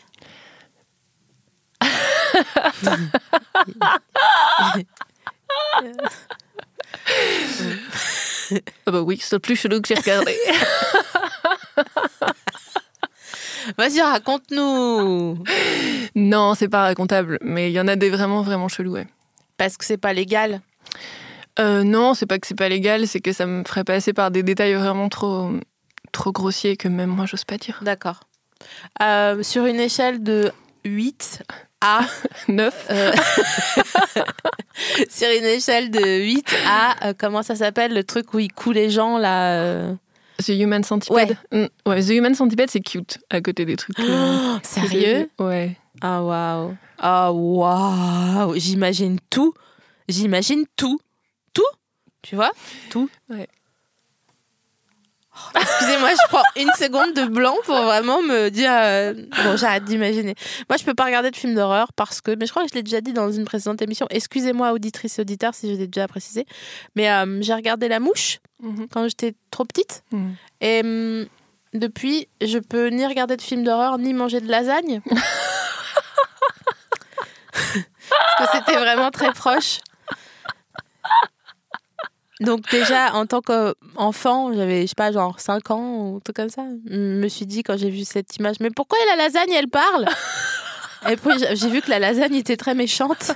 *laughs* Ah bah oui, c'est le plus chelou que j'ai regardé. *laughs* Vas-y, raconte-nous. non, c'est pas racontable, mais il y en a des vraiment, vraiment chelous, ouais. Parce que c'est pas légal. Euh, non, c'est pas que c'est pas légal, c'est que ça me ferait passer par des détails vraiment trop, trop grossiers que même moi, j'ose pas dire. D'accord. Euh, sur une échelle de 8 à *laughs* Neuf Euh, *laughs* sur une échelle de 8 à, euh, comment ça s'appelle, le truc où il coule les gens là euh, The Human Centipede. Mm, ouais, The Human Centipede, c'est cute à côté des trucs. j'ai Sérieux? Ouais. Ah waouh. Ah waouh. J'imagine tout. J'imagine tout. Tout Tu vois? Tout. Ouais. Oh, Excusez-moi, je prends une *laughs* seconde de blanc pour vraiment me dire. euh, Bon, j'arrête d'imaginer. Moi, je peux pas regarder de films d'horreur parce que. Mais je crois que je l'ai déjà dit dans une précédente émission. Excusez-moi, auditrice et auditeur, si je l'ai déjà précisé. Mais euh, j'ai regardé La Mouche Mhm. quand j'étais trop petite. Mhm. Et hum, depuis, je peux ni regarder de films d'horreur ni manger de lasagne. *laughs* Parce que c'était vraiment très proche. Donc déjà, en tant qu'enfant, j'avais, je sais pas, genre 5 ans ou tout comme ça, je me suis dit quand j'ai vu cette image, mais pourquoi la lasagne, elle parle? Et puis j'ai- j'ai vu que la lasagne était très méchante.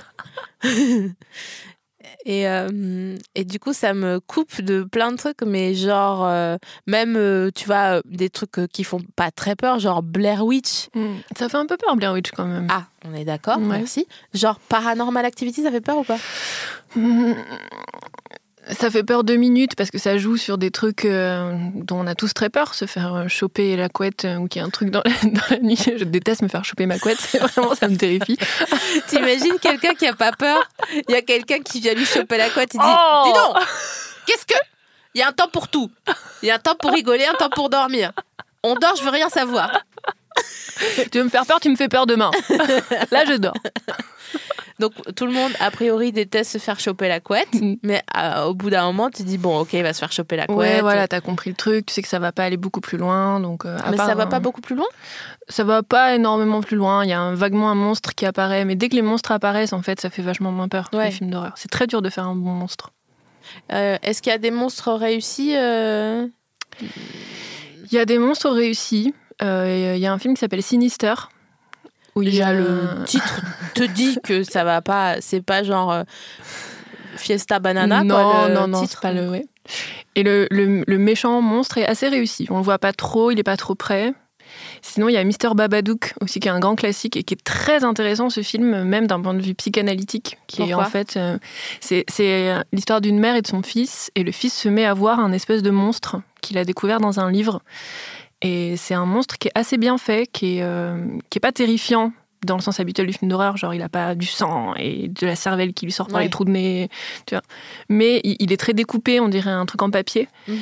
Et, euh, et du coup, ça me coupe de plein de trucs, mais genre, euh, même, euh, tu vois, des trucs qui font pas très peur, genre Blair Witch. Mm. Ça fait un peu peur, Blair Witch, quand même. Ah, on est d'accord, Ouais. merci. Genre Paranormal Activity, ça fait peur ou pas? Mm. Ça fait peur deux minutes parce que ça joue sur des trucs euh, dont on a tous très peur, se faire euh, choper la couette euh, ou qu'il y a un truc dans la, *laughs* dans la nuit. Je déteste me faire choper ma couette, vraiment ça me terrifie. *laughs* T'imagines quelqu'un qui a pas peur? Il y a quelqu'un qui vient lui choper la couette, il dit Oh Dis donc, qu'est-ce que? Il y a un temps pour tout. Il y a un temps pour rigoler, un temps pour dormir. On dort, je veux rien savoir. Tu veux me faire peur, tu me fais peur demain. *laughs* Là, je dors. Donc tout le monde, a priori, déteste se faire choper la couette, Mm. mais euh, au bout d'un moment, tu dis bon, ok, il va se faire choper la couette. Ouais, voilà, t'as compris le truc. Tu sais que ça va pas aller beaucoup plus loin. Donc, euh, Mais part, ça va euh, pas beaucoup plus loin? Ça va pas énormément plus loin. Il y a un, vaguement un monstre qui apparaît. Mais dès que les monstres apparaissent, en fait, ça fait vachement moins peur, Ouais. les films d'horreur. C'est très dur de faire un bon monstre. Euh, Est-ce qu'il y a des monstres réussis Il y a des monstres réussis. Euh, Il y a un film qui s'appelle Sinister. Où il y a le titre *laughs* te dit que ça va pas, c'est pas genre euh, Fiesta Banana, non, quoi, le non, non, titre. c'est pas le. ouais. Et le, le- le méchant monstre est assez réussi. On le voit pas trop, il est pas trop près. Sinon, il y a Mister Babadook aussi, qui est un grand classique et qui est très intéressant ce film, même d'un point de vue psychanalytique, qui est Pourquoi en fait, euh, c'est c'est l'histoire d'une mère et de son fils, et le fils se met à voir un espèce de monstre qu'il a découvert dans un livre. Et c'est un monstre qui est assez bien fait, qui est, euh, qui est pas terrifiant dans le sens habituel du film d'horreur, genre il a pas du sang et de la cervelle qui lui sort par Ouais. les trous de nez, tu vois. Mais il, il est très découpé, on dirait un truc en papier. Mhm.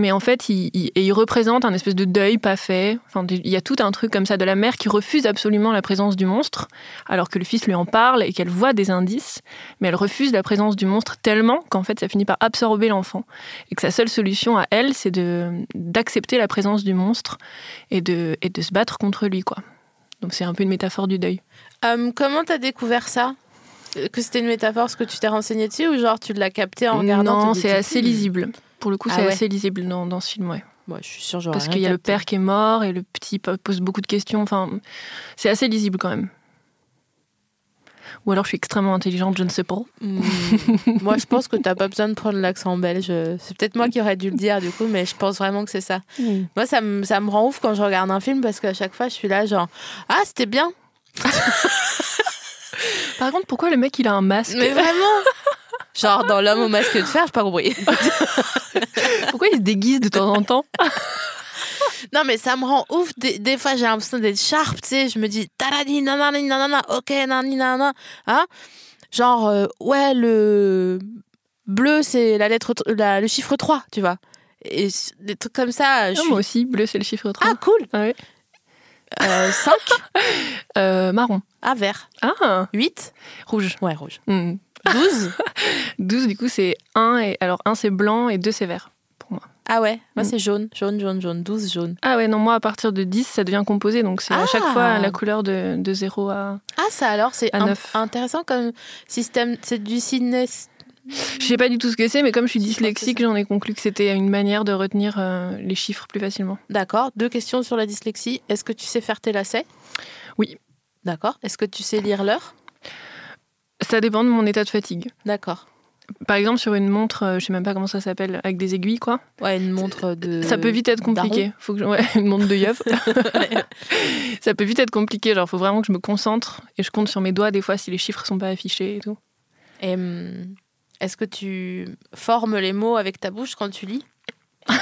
Mais en fait, il, représente un espèce de deuil pas fait. Enfin, il y a tout un truc comme ça de la mère qui refuse absolument la présence du monstre, alors que le fils lui en parle et qu'elle voit des indices, mais elle refuse la présence du monstre tellement qu'en fait, ça finit par absorber l'enfant. Et que sa seule solution à elle, c'est d'accepter la présence du monstre et de, et de se battre contre lui, quoi. Donc c'est un peu une métaphore du deuil. Euh, comment t'as découvert ça? Que c'était une métaphore, ce que tu t'es renseigné dessus, ou genre tu l'as capté en regardant non, c'est assez hmm. lisible. Pour le coup, Ah c'est ouais. assez lisible dans, dans ce film, ouais. Ouais, je suis sûre, j'aurais Parce qu'il y a le père qui est mort et le petit po- pose beaucoup de questions. Enfin, c'est assez lisible quand même. Ou alors je suis extrêmement intelligente, je ne sais pas. Hmm. *laughs* moi, je pense que t'as pas besoin de prendre l'accent belge. C'est peut-être moi qui aurais dû le dire du coup, mais je pense vraiment que c'est ça. Moi, ça me, ça me rend ouf quand je regarde un film parce qu'à chaque fois, je suis là, genre, ah, c'était bien. *laughs* Par contre, pourquoi le mec il a un masque Mais vraiment *laughs* Genre, dans L'homme au masque de fer, j'ai pas compris. *laughs* Pourquoi il se déguise de temps en temps *laughs* non, mais ça me rend ouf. Des, des fois, j'ai l'impression d'être sharp, tu sais. Je me dis, taradi, nanani, nanana, ok, nanani, nanana. Hein? Genre, euh, ouais, le bleu, c'est la lettre, la- le chiffre 3, tu vois. Et des trucs comme ça, je Ah, suis... Moi aussi, bleu c'est le chiffre 3. Ah, cool Ah. Euh, 5 *laughs* Euh, marron. Ah, vert. Ah, 8 rouge. Ouais, rouge. Hmm. 12 12 du coup c'est 1 et alors 1 c'est blanc et 2 c'est vert pour moi. Ah ouais, moi Mm. c'est jaune, jaune, jaune, jaune, 12 jaune. Ah ouais, non, moi à partir de 10 ça devient composé donc c'est à chaque Ah. fois la couleur de, de 0 à. Ah, ça alors, c'est intéressant comme système. C'est du ciné. Je sais pas du tout ce que c'est, mais comme je suis dyslexique, j'en ai conclu que c'était une manière de retenir euh, les chiffres plus facilement. D'accord. Deux questions sur la dyslexie. Est-ce que tu sais faire tes lacets? Oui. D'accord. Est-ce que tu sais lire l'heure? Ça dépend de mon état de fatigue. D'accord. Par exemple, sur une montre, euh, je sais même pas comment ça s'appelle, avec des aiguilles, quoi. Ouais, une montre de. ça peut vite être compliqué. Faut que je- ouais, *laughs* une montre de yeuf. *laughs* ça peut vite être compliqué. Genre, faut vraiment que je me concentre et je compte sur mes doigts des fois si les chiffres sont pas affichés et tout. Et, hum, Est-ce que tu formes les mots avec ta bouche quand tu lis *laughs*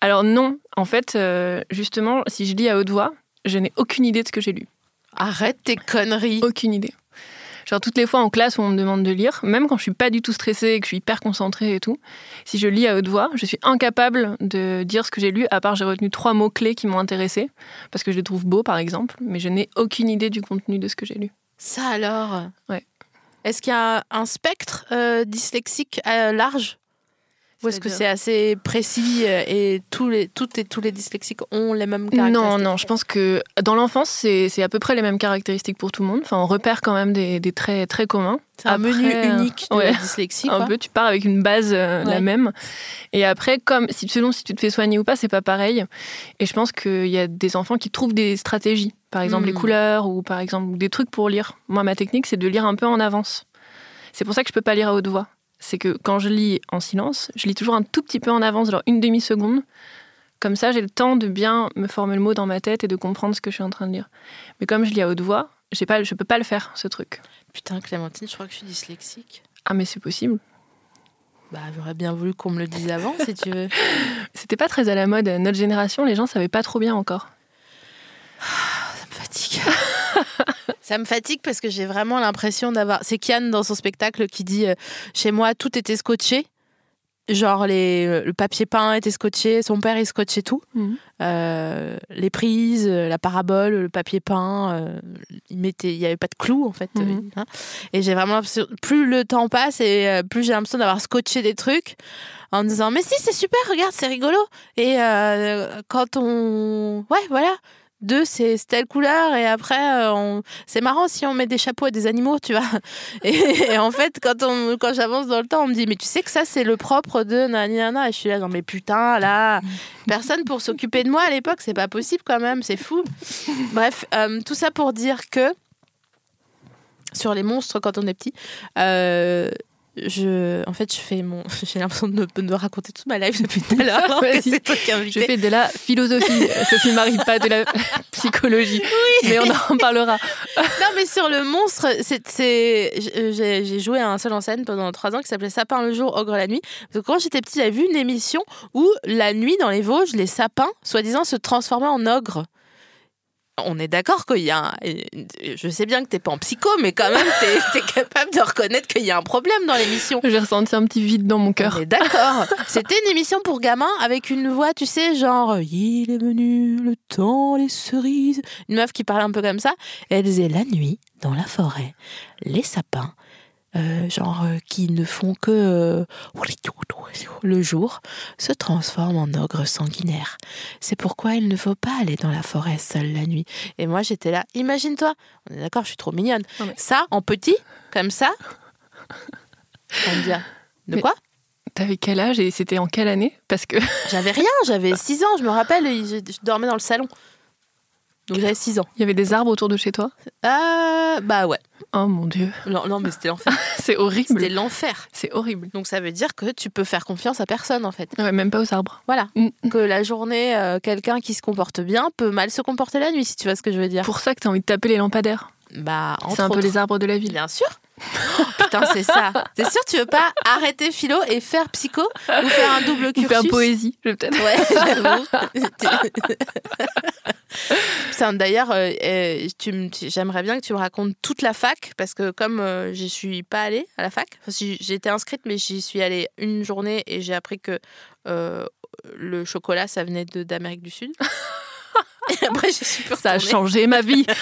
Alors non, en fait, euh, justement, si je lis à haute voix, je n'ai aucune idée de ce que j'ai lu. Arrête tes conneries. Aucune idée. Genre toutes les fois en classe où on me demande de lire, même quand je suis pas du tout stressée et que je suis hyper concentrée et tout, si je lis à haute voix, je suis incapable de dire ce que j'ai lu, à part j'ai retenu trois mots clés qui m'ont intéressée, parce que je les trouve beaux par exemple, mais je n'ai aucune idée du contenu de ce que j'ai lu. Ça alors? Ouais. Est-ce qu'il y a un spectre euh, dyslexique euh, large? Ou est-ce que c'est assez précis euh, et tous les, toutes et tous les dyslexiques ont les mêmes caractéristiques Non, non, je pense que dans l'enfance, c'est à peu près les mêmes caractéristiques pour tout le monde. Enfin, on repère quand même des, des traits très communs. C'est un Après, menu euh, unique de ouais. la dyslexie. un peu, tu pars avec une base euh, Ouais. la même. Et après, comme selon si tu te fais soigner ou pas, c'est pas pareil. Et je pense qu'il y a des enfants qui trouvent des stratégies. Par exemple, les Hmm. couleurs ou par exemple des trucs pour lire. Moi, ma technique, c'est de lire un peu en avance. C'est pour ça que je peux pas lire à haute voix. C'est que quand je lis en silence, je lis toujours un tout petit peu en avance, genre une demi-seconde. Comme ça, j'ai le temps de bien me former le mot dans ma tête et de comprendre ce que je suis en train de lire. Mais comme je lis à haute voix, j'ai pas, je peux pas le faire, ce truc. Putain, Clémentine, je crois que je suis dyslexique. Ah, mais c'est possible. Bah, j'aurais bien voulu qu'on me le dise avant, si tu veux. *laughs* C'était pas très à la mode. Notre génération, les gens savaient pas trop bien encore. Ça me fatigue. *laughs* Ça me fatigue parce que j'ai vraiment l'impression d'avoir. C'est Kian dans son spectacle qui dit euh, Chez moi, tout était scotché. genre les, le papier peint était scotché, son père il scotchait tout. Mhm. Euh, les prises, euh, la parabole, le papier peint, euh, il mettait, il y avait pas de clous en fait. Mhm. euh, hein. Et j'ai vraiment l'impression, plus le temps passe et euh, plus j'ai l'impression d'avoir scotché des trucs en disant mais si c'est super, regarde c'est rigolo. Et euh, quand on, ouais voilà. Deux, c'est telle couleur, et après, euh, on... c'est marrant si on met des chapeaux à des animaux, tu vois. *laughs* Et, en fait, quand, on, quand j'avance dans le temps, on me dit, mais tu sais que ça, c'est le propre de nana. Et je suis là, non, mais putain, là, personne pour s'occuper de moi à l'époque, c'est pas possible quand même, c'est fou. Bref, euh, tout ça pour dire que sur les monstres quand on est petit, euh, je, en fait, je fais mon, *laughs* j'ai l'impression de, me- de raconter toute ma life depuis tout à *laughs* l'heure. c'est toi qui invité. Je fais de la philosophie. *laughs* Sophie Marie, pas de la psychologie. Mais on en parlera. Non, mais sur le monstre, c'est, j'ai, joué à un seul en scène pendant trois ans qui s'appelait Sapin le jour, Ogre la nuit. Que quand j'étais petite, j'avais vu une émission où la nuit, dans les Vosges, les sapins, soi-disant, se transformaient en ogres. On est d'accord qu'il y a un... Je sais bien que t'es pas en psycho, mais quand même, t'es, *laughs* t'es capable de reconnaître qu'il y a un problème dans l'émission. J'ai ressenti un petit vide dans mon cœur. On est d'accord. C'était une émission pour gamins avec une voix, tu sais, genre Il est venu le temps, les cerises. Une meuf qui parlait un peu comme ça. Et elle disait La nuit, dans la forêt, les sapins, genre euh, qui ne font que euh, le jour, se transforment en ogres sanguinaires. C'est pourquoi il ne faut pas aller dans la forêt seule la nuit. Et moi, j'étais là. Imagine-toi. On est d'accord, je suis trop mignonne. Ça, en petit, comme ça. On me dit De quoi? T'avais quel âge et c'était en quelle année? Parce que J'avais rien, j'avais 6 ans, je me rappelle, je dormais dans le salon. Donc j'avais 6 ans. il y avait des arbres autour de chez toi? Euh, bah ouais. Oh mon dieu, Non, non mais c'était l'enfer. *laughs* c'est C'était horrible. l'enfer. C'est horrible. Donc ça veut dire que tu peux faire confiance à personne en fait. Ouais, même pas aux arbres. Voilà. Mm. Que la journée, euh, quelqu'un qui se comporte bien peut mal se comporter la nuit, si tu vois ce que je veux dire. Pour ça que t'as envie de taper les lampadaires. Bah, C'est un peu les arbres de la ville. Bien sûr. Oh, putain, c'est ça. T'es sûr tu veux pas arrêter philo et faire psycho ou faire un double Ou cursus faire poésie, je peut-être. Ouais, j'avoue. *laughs* D'ailleurs, euh, euh, j'aimerais bien que tu me racontes toute la fac, parce que comme euh, je suis pas allée à la fac, enfin, j'ai été inscrite, mais j'y suis allée une journée et j'ai appris que euh, le chocolat, ça venait d'Amérique du Sud. *laughs* et après, je suis plus Ça a changé ma vie. *laughs*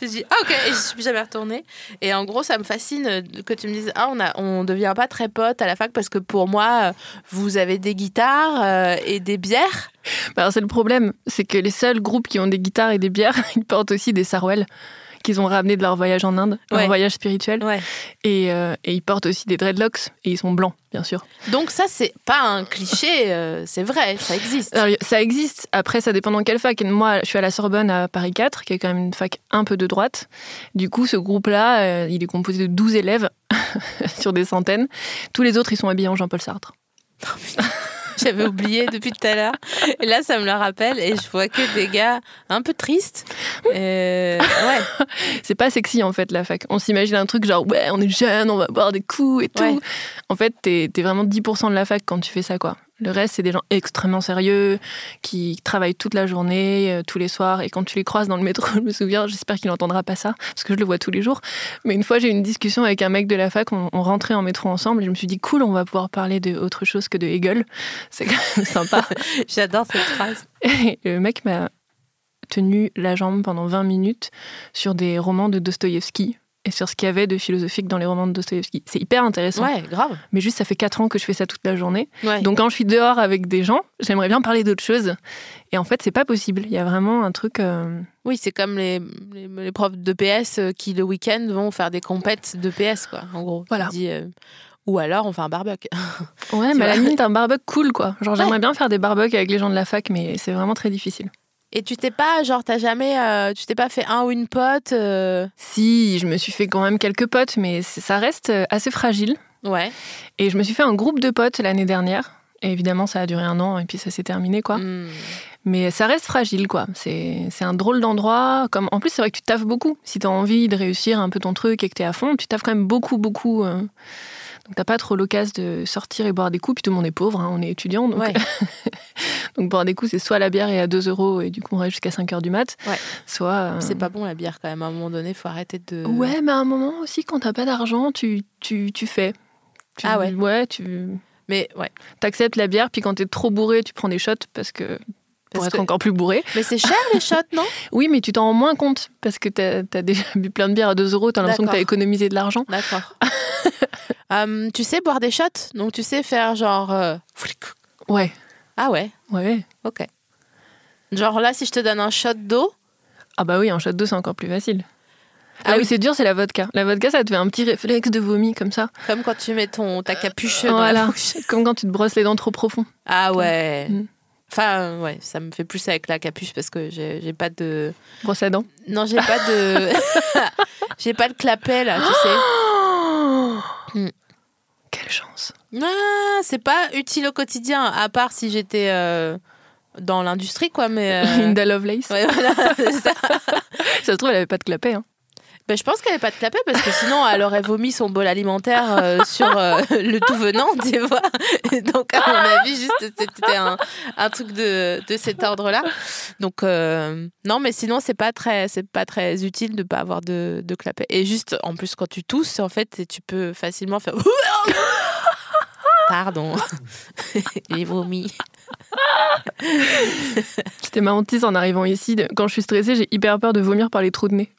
J'ai dit, ah ok, et je suis jamais retournée. Et en gros, ça me fascine euh, que tu me dises, ah, on, a, on devient pas très potes à la fac parce que pour moi, euh, vous avez des guitares euh, et des bières. Bah, alors, c'est le problème, c'est que les seuls groupes qui ont des guitares et des bières, *laughs* ils portent aussi des sarouels qu'ils ont ramenés de leur voyage en Inde, Ouais. leur voyage spirituel. Ouais. Et, euh, et ils portent aussi des dreadlocks et ils sont blancs, bien sûr. Donc ça, c'est pas un cliché, euh, c'est vrai, ça existe. Alors, ça existe. Après, ça dépend dans quelle fac. Moi, je suis à la Sorbonne à Paris 4, qui est quand même une fac un peu de droite. Du coup, ce groupe-là, euh, il est composé de 12 élèves *laughs* sur des centaines. Tous les autres, ils sont habillés en Jean-Paul Sartre. *laughs* *laughs* J'avais oublié depuis tout à l'heure. Et là, ça me le rappelle. Et je vois que des gars un peu tristes. Euh, ouais. *laughs* C'est pas sexy, en fait, la fac. On s'imagine un truc genre, ouais, on est jeune, on va boire des coups et tout. Ouais. En fait, t'es es vraiment 10% de la fac quand tu fais ça, quoi. Le reste, c'est des gens extrêmement sérieux, qui travaillent toute la journée, euh, tous les soirs. Et quand tu les croises dans le métro, *laughs* je me souviens, j'espère qu'il n'entendra pas ça, parce que je le vois tous les jours. Mais une fois, j'ai eu une discussion avec un mec de la fac, on, on rentrait en métro ensemble, et je me suis dit, cool, on va pouvoir parler de autre chose que de Hegel. *laughs* C'est quand même sympa. *laughs* J'adore cette phrase. Et le mec m'a tenu la jambe pendant 20 minutes sur des romans de Dostoïevski et sur ce qu'il y avait de philosophique dans les romans de Dostoïevski. C'est hyper intéressant. Ouais, grave. Mais juste, ça fait 4 ans que je fais ça toute la journée. Ouais. Donc quand je suis dehors avec des gens, j'aimerais bien parler d'autre chose. Et en fait, c'est pas possible. Il y a vraiment un truc. euh, Oui, c'est comme les, les, les profs de PS euh, qui, le week-end, vont faire des compètes de PS, quoi, en gros. Voilà. Dis, euh, Ou alors, on fait un barbecue. Ouais, *laughs* mais à la limite, un barbecue cool, quoi. Genre, Ouais. j'aimerais bien faire des barbecues avec les gens de la fac, mais c'est vraiment très difficile. Et tu t'es pas, genre, t'as jamais, euh, tu t'es pas fait un ou une pote euh, Si, je me suis fait quand même quelques potes, mais ça reste euh, assez fragile. Ouais. Et je me suis fait un groupe de potes l'année dernière. Et évidemment, ça a duré un an et puis ça s'est terminé, quoi. Hmm. Mais ça reste fragile, quoi. C'est c'est un drôle d'endroit. Comme... En plus, c'est vrai que tu taffes beaucoup. Si tu as envie de réussir un peu ton truc et que tu es à fond, tu taffes quand même beaucoup, beaucoup. euh. Donc, t'as pas trop l'occasion de sortir et boire des coups. Puis tout le monde est pauvre, hein, on est étudiant. Donc, Ouais. *laughs* donc boire des coups, c'est soit la bière est à 2 euros et du coup, on reste jusqu'à 5 heures du mat. Ouais. Soit. euh, C'est pas bon la bière quand même. À un moment donné, faut arrêter de. Ouais, mais à un moment aussi, quand t'as pas d'argent, tu, tu, tu fais. Tu- Ah ouais. Ouais, tu Mais ouais. acceptes la bière, puis quand t'es trop bourré, tu prends des shots parce que pour Parce être que- encore plus bourré. Mais c'est cher les *laughs* shots, non? Oui, mais tu t'en rends moins compte parce que t'as as déjà bu plein de bières à 2 euros, t'as l'impression que t'as économisé de l'argent. D'accord. *laughs* Hum, tu sais boire des shots? Donc tu sais faire genre. euh, Ouais, Ah ouais, ouais. ok. Genre là, si je te donne un shot d'eau, Ah bah oui, un shot d'eau, c'est encore plus facile. Ah Là où oui. c'est dur, c'est la vodka. La vodka, ça te fait un petit réflexe de vomi comme ça. comme quand tu mets ton, ta capuche dans Voilà, la bouche. *laughs* comme quand tu te brosses les dents trop profond. Ah ouais. Mm. Enfin, ouais, ça me fait plus avec la capuche parce que j'ai j'ai pas de. Brosse à dents. Non, j'ai pas de. *laughs* *laughs* j'ai pas de clapet là, tu sais. *gasps* Mm. Quelle chance. Ah, c'est pas utile au quotidien, à part si j'étais euh, dans l'industrie, quoi. Mais. euh, *laughs* Linda Lovelace. Ouais, voilà, c'est ça. *laughs* Ça se trouve, elle avait pas de clapet. Hein. Ben, je pense qu'elle n'avait pas de clapet parce que sinon elle aurait vomi son bol alimentaire euh, sur euh, *laughs* le tout venant, tu vois. Donc à mon avis, juste c'était un, un truc de, de cet ordre-là. Donc euh, non, mais sinon c'est pas très c'est pas très utile de pas avoir de, de clapet. Et juste en plus quand tu tousses, en fait, tu peux facilement faire. *laughs* Pardon, *laughs* j'ai vomi. C'était ma hantise en arrivant ici. Quand je suis stressée, j'ai hyper peur de vomir par les trous de nez.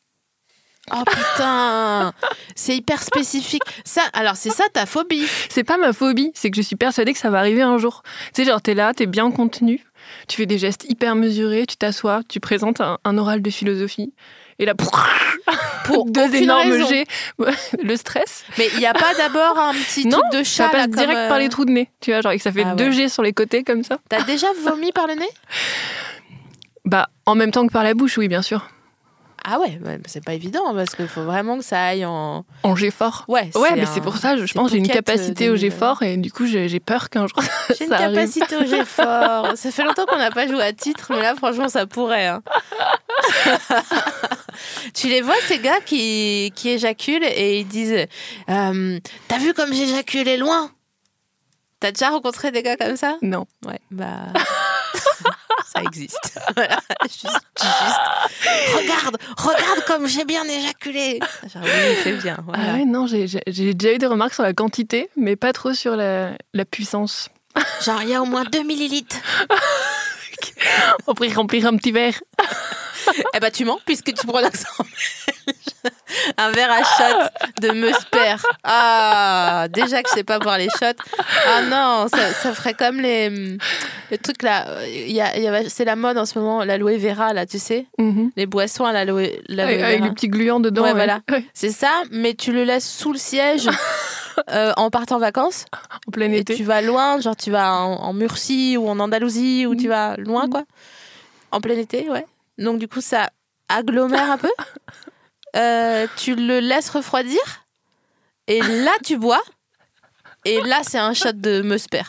Oh putain, c'est hyper spécifique. Ça, alors c'est ça ta phobie. C'est pas ma phobie, c'est que je suis persuadée que ça va arriver un jour. Tu sais, genre, t'es là, t'es bien contenu, tu fais des gestes hyper mesurés, tu t'assois, tu présentes un, un oral de philosophie, et là, Pour *laughs* deux énormes raison. jets. Le stress. Mais il n'y a pas d'abord un petit Non, truc de chat ça passe là, comme, direct euh, par les trous de nez, tu vois, genre, et que ça fait Ah deux ouais. jets sur les côtés comme ça. T'as déjà vomi par le nez? Bah, en même temps que par la bouche, oui, bien sûr. Ah ouais, ouais, c'est pas évident parce qu'il faut vraiment que ça aille en. En jet fort. Ouais, Ouais, mais un- c'est pour ça, je pense que j'ai une Pocket, capacité euh, au jet fort et du coup j'ai peur qu'un jour *laughs* J'ai une arrive. capacité au jet fort. *laughs* Ça fait longtemps qu'on n'a pas joué à titre, mais là, franchement, ça pourrait. hein. *laughs* tu les vois, ces gars qui, qui éjaculent et ils disent euh, T'as vu comme j'éjaculais loin? T'as déjà rencontré des gars comme ça? Non. Ouais, bah. Ça existe. *laughs* Voilà, juste, juste. Regarde, regarde comme j'ai bien éjaculé. Genre, oui, c'est bien. voilà. Ah ouais, non, j'ai j'ai- j'ai déjà eu des remarques sur la quantité, mais pas trop sur la, la puissance. Genre, il y a au moins 2 millilitres. *laughs* On pourrait remplir un petit verre. *laughs* *laughs* Eh ben, tu mens, puisque tu prends l'accent. *laughs* Un verre à shot de Meusper. Ah, déjà que je sais pas boire les shots. Ah non, ça, ça ferait comme les, les trucs là. Y a, il y a- c'est la mode en ce moment, l'aloe vera, là, tu sais. Mhm. Les boissons à l'aloe l'aloe Avec, avec vera. les petits gluants dedans. Ouais, voilà. Ouais. C'est ça, mais tu le laisses sous le siège *laughs* euh, en partant en vacances. En plein Et été. tu vas loin, genre tu vas en, en Murcie ou en Andalousie ou tu vas loin quoi. En plein été, ouais. Donc du coup ça agglomère un peu. *laughs* Euh, tu le laisses refroidir et là tu bois. Et là c'est un shot de Meusper.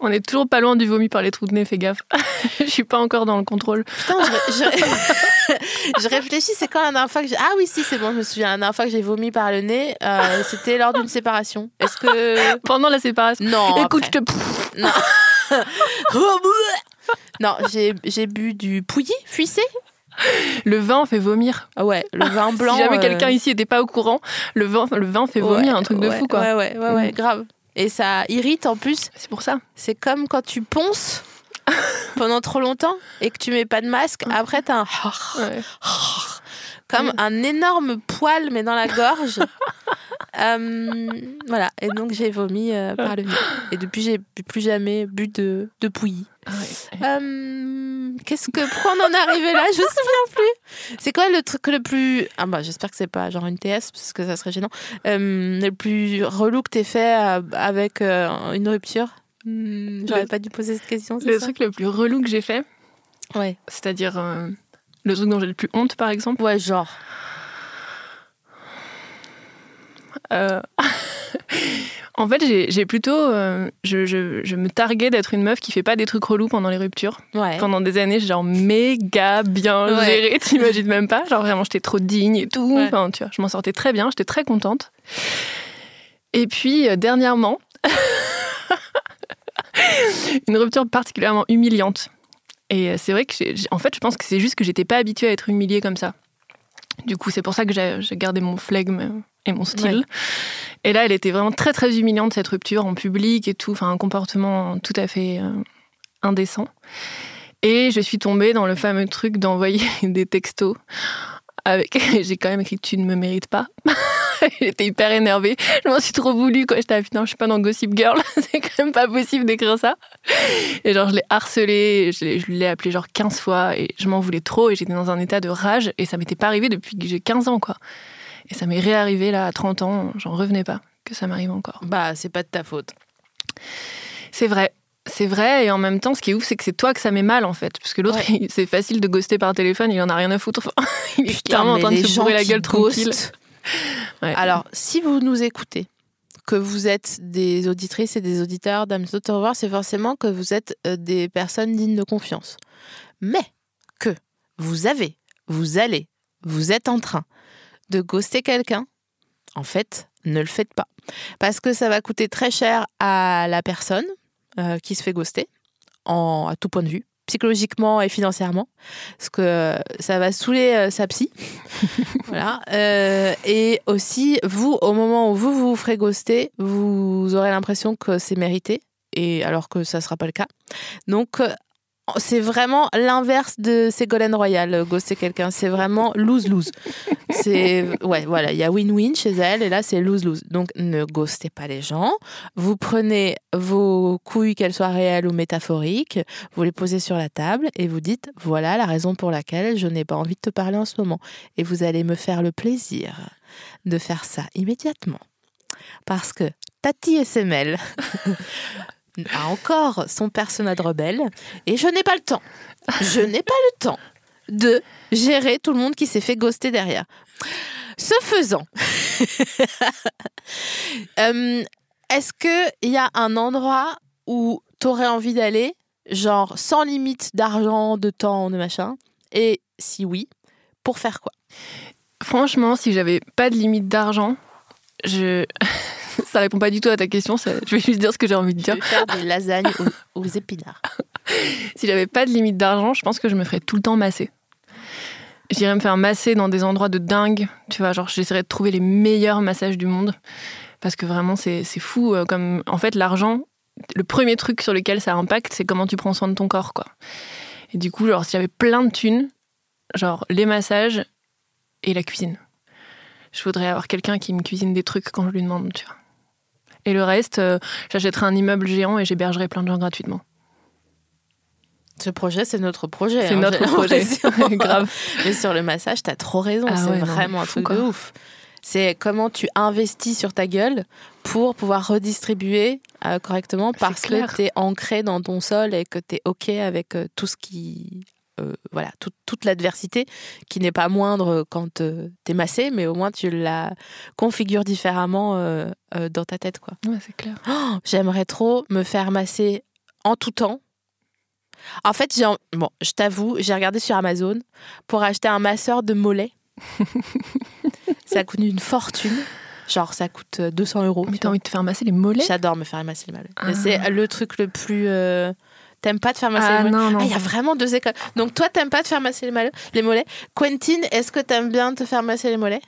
On est toujours pas loin du vomi par les trous de nez, fais gaffe. *laughs* Je suis pas encore dans le contrôle. Putain, je, je- *laughs* je réfléchis, c'est quand la dernière fois que j'ai... Ah oui, si, c'est bon, je me souviens. La dernière fois que j'ai vomi par le nez, euh, c'était lors d'une séparation. Est-ce que... Pendant la séparation. Non, Écoute, après. je te. Non. non, j'ai j'ai bu du pouilly fuissé. *laughs* Le vin fait vomir. Ah ouais, le *laughs* vin blanc. si jamais euh, quelqu'un ici était pas au courant, le vin, le vin fait vomir, ouais, un truc de fou quoi. Ouais, ouais, ouais, ouais, Mm. grave. Et ça irrite en plus. C'est pour ça. C'est comme quand tu ponces *laughs* pendant trop longtemps et que tu mets pas de masque. Après, t'as un. Comme un énorme poil, mais dans la gorge. Euh, voilà. Et donc, j'ai vomi euh, par le nez. Et depuis, j'ai plus jamais bu de, de pouilly. Ah ouais. Euh, Qu'est-ce que pourquoi on en est arrivé là? Je me souviens plus. C'est quoi le truc le plus ah bah j'espère que c'est pas genre une TS parce que ça serait gênant. Euh, le plus relou que t'aies fait euh, avec euh, une rupture? Hmm, J'aurais Le- pas dû poser cette question. c'est Le ça? truc le plus relou que j'ai fait, Ouais. c'est-à-dire euh, le truc dont j'ai le plus honte par exemple. Ouais genre. *laughs* En fait, j'ai plutôt. euh, je, je- je me targuais d'être une meuf qui fait pas des trucs relous pendant les ruptures. Ouais. Pendant des années, j'ai genre méga bien Ouais. géré, *laughs* t'imagines même pas. Genre vraiment, j'étais trop digne et tout. Ouais. Enfin, tu vois, je m'en sortais très bien, j'étais très contente. Et puis, euh, dernièrement, *laughs* une rupture particulièrement humiliante. Et euh, c'est vrai que, en fait, je pense que c'est juste que j'étais pas habituée à être humiliée comme ça. Du coup, c'est pour ça que j'ai gardé mon flegme et mon style. Et là, elle était vraiment très très humiliante cette rupture en public et tout, enfin un comportement tout à fait euh, indécent. Et je suis tombée dans le fameux truc d'envoyer *laughs* des textos avec. *laughs* J'ai quand même écrit tu ne me mérites pas. *laughs* J'étais hyper énervée. Je m'en suis trop voulu quand j'étais à putain, je suis pas dans Gossip Girl. C'est quand même pas possible d'écrire ça. Et genre, je l'ai harcelé, je l'ai- je l'ai appelé genre 15 fois et je m'en voulais trop et j'étais dans un état de rage et ça m'était pas arrivé depuis que j'ai 15 ans, quoi. Et ça m'est réarrivé là à 30 ans, j'en revenais pas que ça m'arrive encore. Bah, c'est pas de ta faute. C'est vrai. C'est vrai, et en même temps, ce qui est ouf, c'est que c'est toi que ça met mal, en fait. Parce que l'autre, *laughs* c'est facile de ghoster par téléphone, il en a rien à foutre. Enfin, *laughs* il est clairement en train de se bourrer la gueule tranquille. *laughs* Ouais. Alors, si vous nous écoutez, que vous êtes des auditrices et des auditeurs d'Ames to Revoir, c'est forcément que vous êtes euh, des personnes dignes de confiance. Mais que vous avez, vous allez, vous êtes en train de ghoster quelqu'un, en fait, ne le faites pas. Parce que ça va coûter très cher à la personne euh, qui se fait ghoster, en, à tout point de vue, psychologiquement et financièrement. Parce que ça va saouler euh, sa psy. *laughs* voilà. Euh, et aussi, vous, au moment où vous vous ferez ghoster, vous aurez l'impression que c'est mérité, et alors que ça ne sera pas le cas. Donc, c'est vraiment l'inverse de Ségolène Royal, euh, ghoster quelqu'un. C'est vraiment lose-lose. C'est ouais, voilà, il y a win-win chez elle et là c'est lose-lose. Donc ne ghostez pas les gens. Vous prenez vos couilles, qu'elles soient réelles ou métaphoriques, vous les posez sur la table et vous dites voilà la raison pour laquelle je n'ai pas envie de te parler en ce moment. Et vous allez me faire le plaisir de faire ça immédiatement. Parce que Tati SML *laughs* a encore son personnage rebelle et je n'ai pas le temps. Je n'ai pas le temps de gérer tout le monde qui s'est fait ghoster derrière. Ce faisant, *laughs* euh, est-ce qu'il y a un endroit où tu aurais envie d'aller, genre sans limite d'argent, de temps, de machin? Et si oui, pour faire quoi? Franchement, si j'avais pas de limite d'argent, je. Ça répond pas du tout à ta question, ça- je vais juste dire ce que j'ai envie de Je dire. vais faire des lasagnes aux, aux épinards. *laughs* Si j'avais pas de limite d'argent, je pense que je me ferais tout le temps masser. J'irais me faire masser dans des endroits de dingue. Tu vois, genre, j'essaierais de trouver les meilleurs massages du monde. Parce que vraiment, c'est c'est fou. euh, Comme, en fait, l'argent, le premier truc sur lequel ça impacte, c'est comment tu prends soin de ton corps, quoi. Et du coup, genre, si j'avais plein de thunes, genre, les massages et la cuisine. Je voudrais avoir quelqu'un qui me cuisine des trucs quand je lui demande, tu vois. Et le reste, euh, j'achèterais un immeuble géant et j'hébergerais plein de gens gratuitement. Ce projet, c'est notre projet. C'est hein, notre projet. *laughs* Grave. Mais sur le massage, t'as trop raison. Ah c'est ouais, non, vraiment un truc quoi. de ouf. C'est comment tu investis sur ta gueule pour pouvoir redistribuer euh, correctement parce que tu es ancré dans ton sol et que tu es OK avec euh, tout ce qui. Euh, voilà, tout- toute l'adversité qui n'est pas moindre quand tu es massé, mais au moins tu la configures différemment euh, euh, dans ta tête. quoi. Ouais, c'est clair. Oh, J'aimerais trop me faire masser en tout temps. En fait, j'ai en- bon, je t'avoue, j'ai regardé sur Amazon pour acheter un masseur de mollets. *laughs* ça coûte une fortune. Genre, ça coûte euh, 200 euros. Mais t'as envie de te faire masser les mollets? J'adore me faire masser les mollets. Ah. C'est le truc le plus. euh, T'aimes pas te faire masser Ah, les mollets non, non. Ah, Il y a vraiment deux écoles. Donc, toi, t'aimes pas te faire masser les, mollets- les mollets. Quentin, est-ce que t'aimes bien te faire masser les mollets?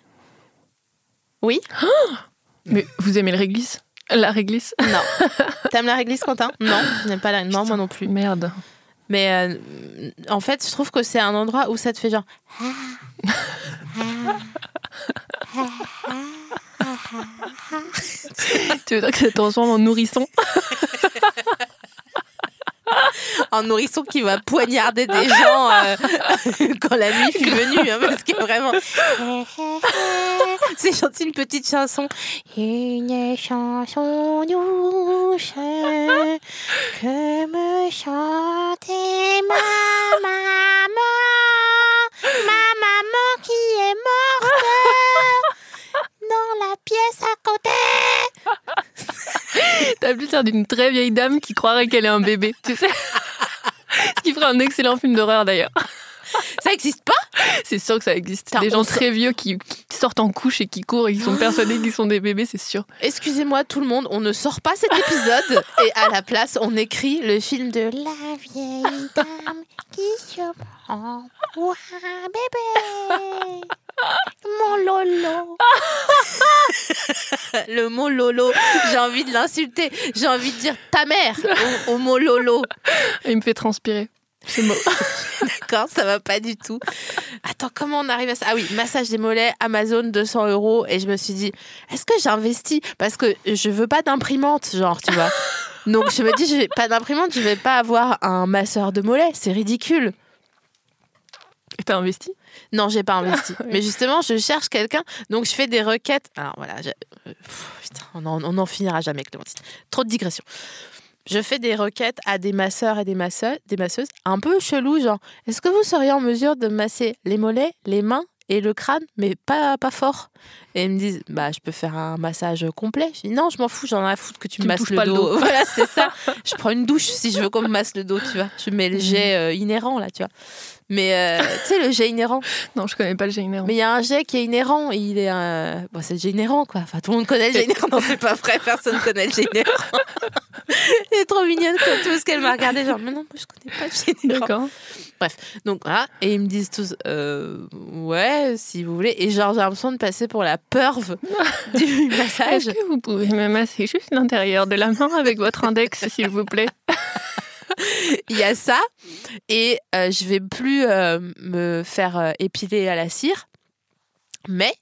Oui *gasps* Mais vous aimez le réglisse? La réglisse? Non. *laughs* T'aimes la réglisse, Quentin? Non, je n'aime pas la. Non, moi non plus. Merde. Mais euh, en fait, je trouve que c'est un endroit où ça te fait genre. *laughs* Tu veux dire que ça te transforme en nourrisson? *laughs* Un nourrisson qui va poignarder des gens euh, *laughs* quand la nuit fut venue. hein, parce que vraiment. *laughs* C'est chanté une petite chanson. Une chanson douce que me chantait ma maman. Ma maman qui est morte dans la pièce à côté. *laughs* T'as plus l'air d'une très vieille dame qui croirait qu'elle est un bébé, tu sais *laughs* Ce qui ferait un excellent film d'horreur d'ailleurs. *laughs* Ça existe pas? C'est sûr que ça existe. Des gens très vieux qui, qui sortent en couche et qui courent et qui sont persuadés qu'ils sont des bébés, c'est sûr. Excusez-moi tout le monde, on ne sort pas cet épisode et à la place on écrit le film de la vieille dame qui se prend pour un bébé. Mon lolo. *laughs* le mot lolo, j'ai envie de l'insulter. J'ai envie de dire ta mère au, au mot lolo. Il me fait transpirer. Ce mot. *laughs* D'accord, ça va pas du tout. Attends, comment on arrive à ça? Ah oui, massage des mollets, Amazon 200 euros. Et je me suis dit, est-ce que j'investis? Parce que je veux pas d'imprimante, genre, tu vois. Donc je me dis, je vais pas d'imprimante, je vais pas avoir un masseur de mollets. C'est ridicule. Et t'as investi? Non, j'ai pas investi. *laughs* Mais justement, je cherche quelqu'un. Donc, je fais des requêtes. Alors, voilà. je- euh, pff, putain, on en, on en finira jamais, Clémentine. Trop de digression. Je fais des requêtes à des masseurs et des masseuses, des masseuses un peu chelou, genre est-ce que vous seriez en mesure de masser les mollets, les mains et le crâne, mais pas, pas fort? Et ils me disent bah je peux faire un massage complet. Je dis non, je m'en fous, j'en ai à foutre que tu, Tu me masses le pas le dos. *laughs* voilà, c'est ça. *laughs* Je prends une douche si je veux qu'on me masse le dos, tu vois. Je mets le jet euh, inhérent là, tu vois. Mais euh, tu sais, le jet inhérent. *laughs* Non, je connais pas le général. Mais il y a un jet qui est inhérent. Il est un... bon, c'est le jet inhérent, quoi. Enfin, tout le monde connaît le jet inhérent. Non, c'est pas vrai. Personne connaît le jet inhérent. *laughs* Elle est trop mignonne, quoi. Tout ce qu'elle m'a regardé, genre, mais non, moi, je connais pas le jet inhérent. D'accord. Donc, voilà. Et ils me disent tous, euh, ouais, si vous voulez. Et genre, j'ai l'impression de passer pour la perve *laughs* du massage. Est-ce que vous pouvez me masser juste l'intérieur de la main avec votre index, s'il vous plaît? *laughs* Il y a ça. Et euh, je vais plus euh, me faire euh, épiler à la cire. Mais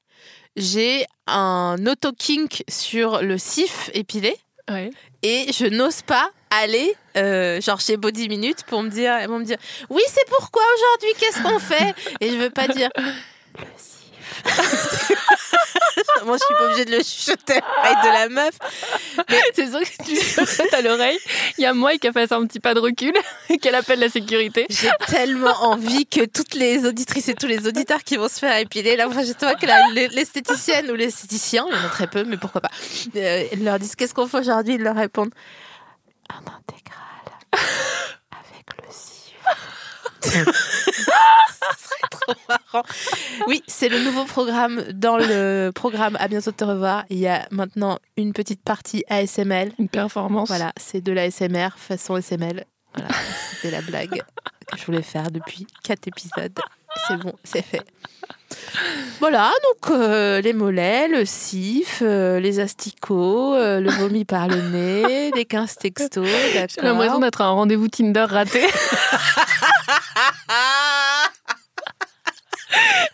j'ai un auto-kink sur le sif épilé. Ouais. Et je n'ose pas aller, euh, genre chez Body Minute, pour me dire, vont me dire, oui, c'est pourquoi aujourd'hui, qu'est-ce qu'on fait? Et je veux pas dire, *laughs* le sif. *laughs* Moi, je suis pas obligée de le chuchoter à l'oreille de la meuf. *laughs* C'est sûr que tu chuchotes à l'oreille. Il y a moi qui a fait un petit pas de recul et *laughs* qu'elle appelle la sécurité. J'ai tellement envie que toutes les auditrices et tous les auditeurs qui vont se faire épiler, là, je vois que l'esthéticienne ou l'esthéticien, il y en a très peu, mais pourquoi pas, euh, ils leur disent qu'est-ce qu'on fait aujourd'hui, ils leur répondent un intégral avec le cif. Ça serait trop *laughs* marrant. Oui, c'est le nouveau programme. Dans le programme À bientôt de te revoir, il y a maintenant une petite partie ASML. Une performance. Voilà, c'est de la SMR façon SML. Voilà, c'était la blague que je voulais faire depuis quatre épisodes. C'est bon, c'est fait. Voilà, donc euh, les mollets, le sif, euh, les asticots, euh, le vomi par le nez, les 15 textos. J'ai l'impression d'être à un rendez-vous Tinder raté. *laughs* *laughs*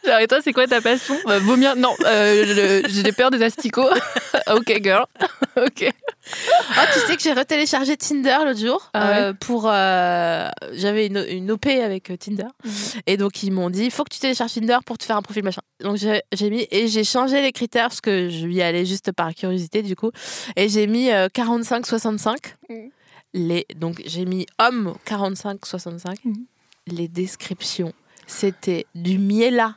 Genre, et toi, c'est quoi ta passion? Bah, Vomir Non, euh, j'ai peur des asticots. *laughs* ok, girl. *laughs* ok. Oh, tu sais que j'ai retéléchargé Tinder l'autre jour Ah ouais? euh, pour. euh, J'avais une, une OP avec euh, Tinder. Et donc, ils m'ont dit il faut que tu télécharges Tinder pour te faire un profil machin. Donc, j'ai mis. Et j'ai changé les critères parce que je y allais juste par curiosité, du coup. Et j'ai mis euh, 45-65. Mhm. Les, donc, j'ai mis homme 45-65. Mhm. Les descriptions, c'était du miela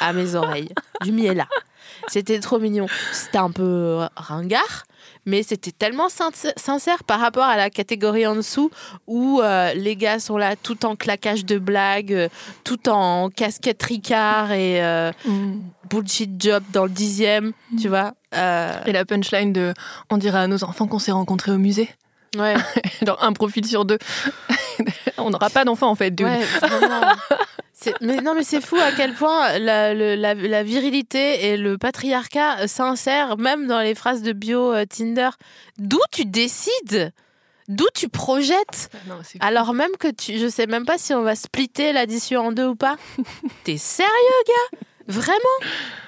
à mes oreilles. Du miela. C'était trop mignon. C'était un peu ringard, mais c'était tellement sin- sincère par rapport à la catégorie en dessous où euh, les gars sont là tout en claquage de blagues, euh, tout en casquette Ricard et euh, bullshit job dans le dixième, tu vois. Euh, Et la punchline de On dirait à nos enfants qu'on s'est rencontrés au musée. Ouais, *laughs* Genre un profil sur deux. *laughs* On n'aura pas d'enfants en fait, dude. ouais, Mais non, mais c'est fou à quel point la, le- la- la virilité et le patriarcat s'insèrent même dans les phrases de bio euh, Tinder. D'où tu décides? D'où tu projettes? Non, c'est- Alors même que tu, je sais même pas si on va splitter l'addition en deux ou pas. *laughs* T'es sérieux, gars? Vraiment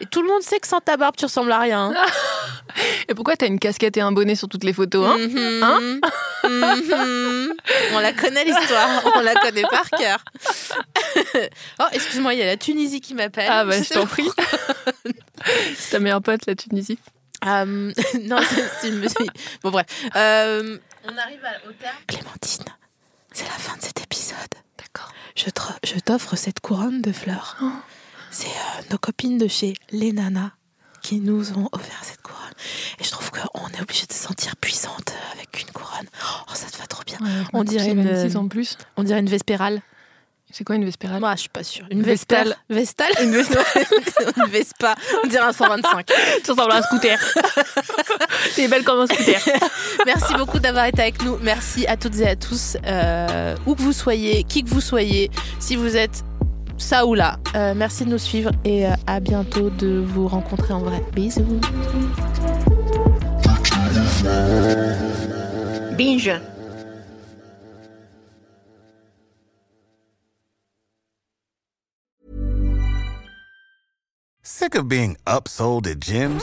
Et tout le monde sait que sans ta barbe, tu ressembles à rien. hein. *laughs* Et pourquoi t'as une casquette et un bonnet sur toutes les photos hein Mhm. Mhm. On la connaît l'histoire, *laughs* on la connaît par cœur. *laughs* oh, excuse-moi, il y a la Tunisie qui m'appelle. Ah bah je sais t'en prie. C'est ta meilleure pote, la Tunisie. Euh, non, c'est une musique. Bon, bref. Euh, on arrive à- au terme. Clémentine, c'est la fin de cet épisode. D'accord. Je je t'offre cette couronne de fleurs. C'est euh, nos copines de chez Les Nanas qui nous ont offert cette couronne. Et je trouve qu'on est obligé de se sentir puissante avec une couronne. Oh, ça te va trop bien. On dirait une- 26 en plus. On dirait une vespérale. C'est quoi une vespérale? Moi, je suis pas sûre. Une Vestale. Vestale Une *laughs* Vestale Une Vespa. On dirait un 125. Tu ressembles à un scooter. *laughs* T'es belle comme un scooter. *laughs* Merci beaucoup d'avoir été avec nous. Merci à toutes et à tous, euh, où que vous soyez, qui que vous soyez. Si vous êtes ça ou là. Euh, merci de nous suivre et euh, à bientôt de vous rencontrer en vrai. Bisous. Binge. Sick of being upsold at gyms?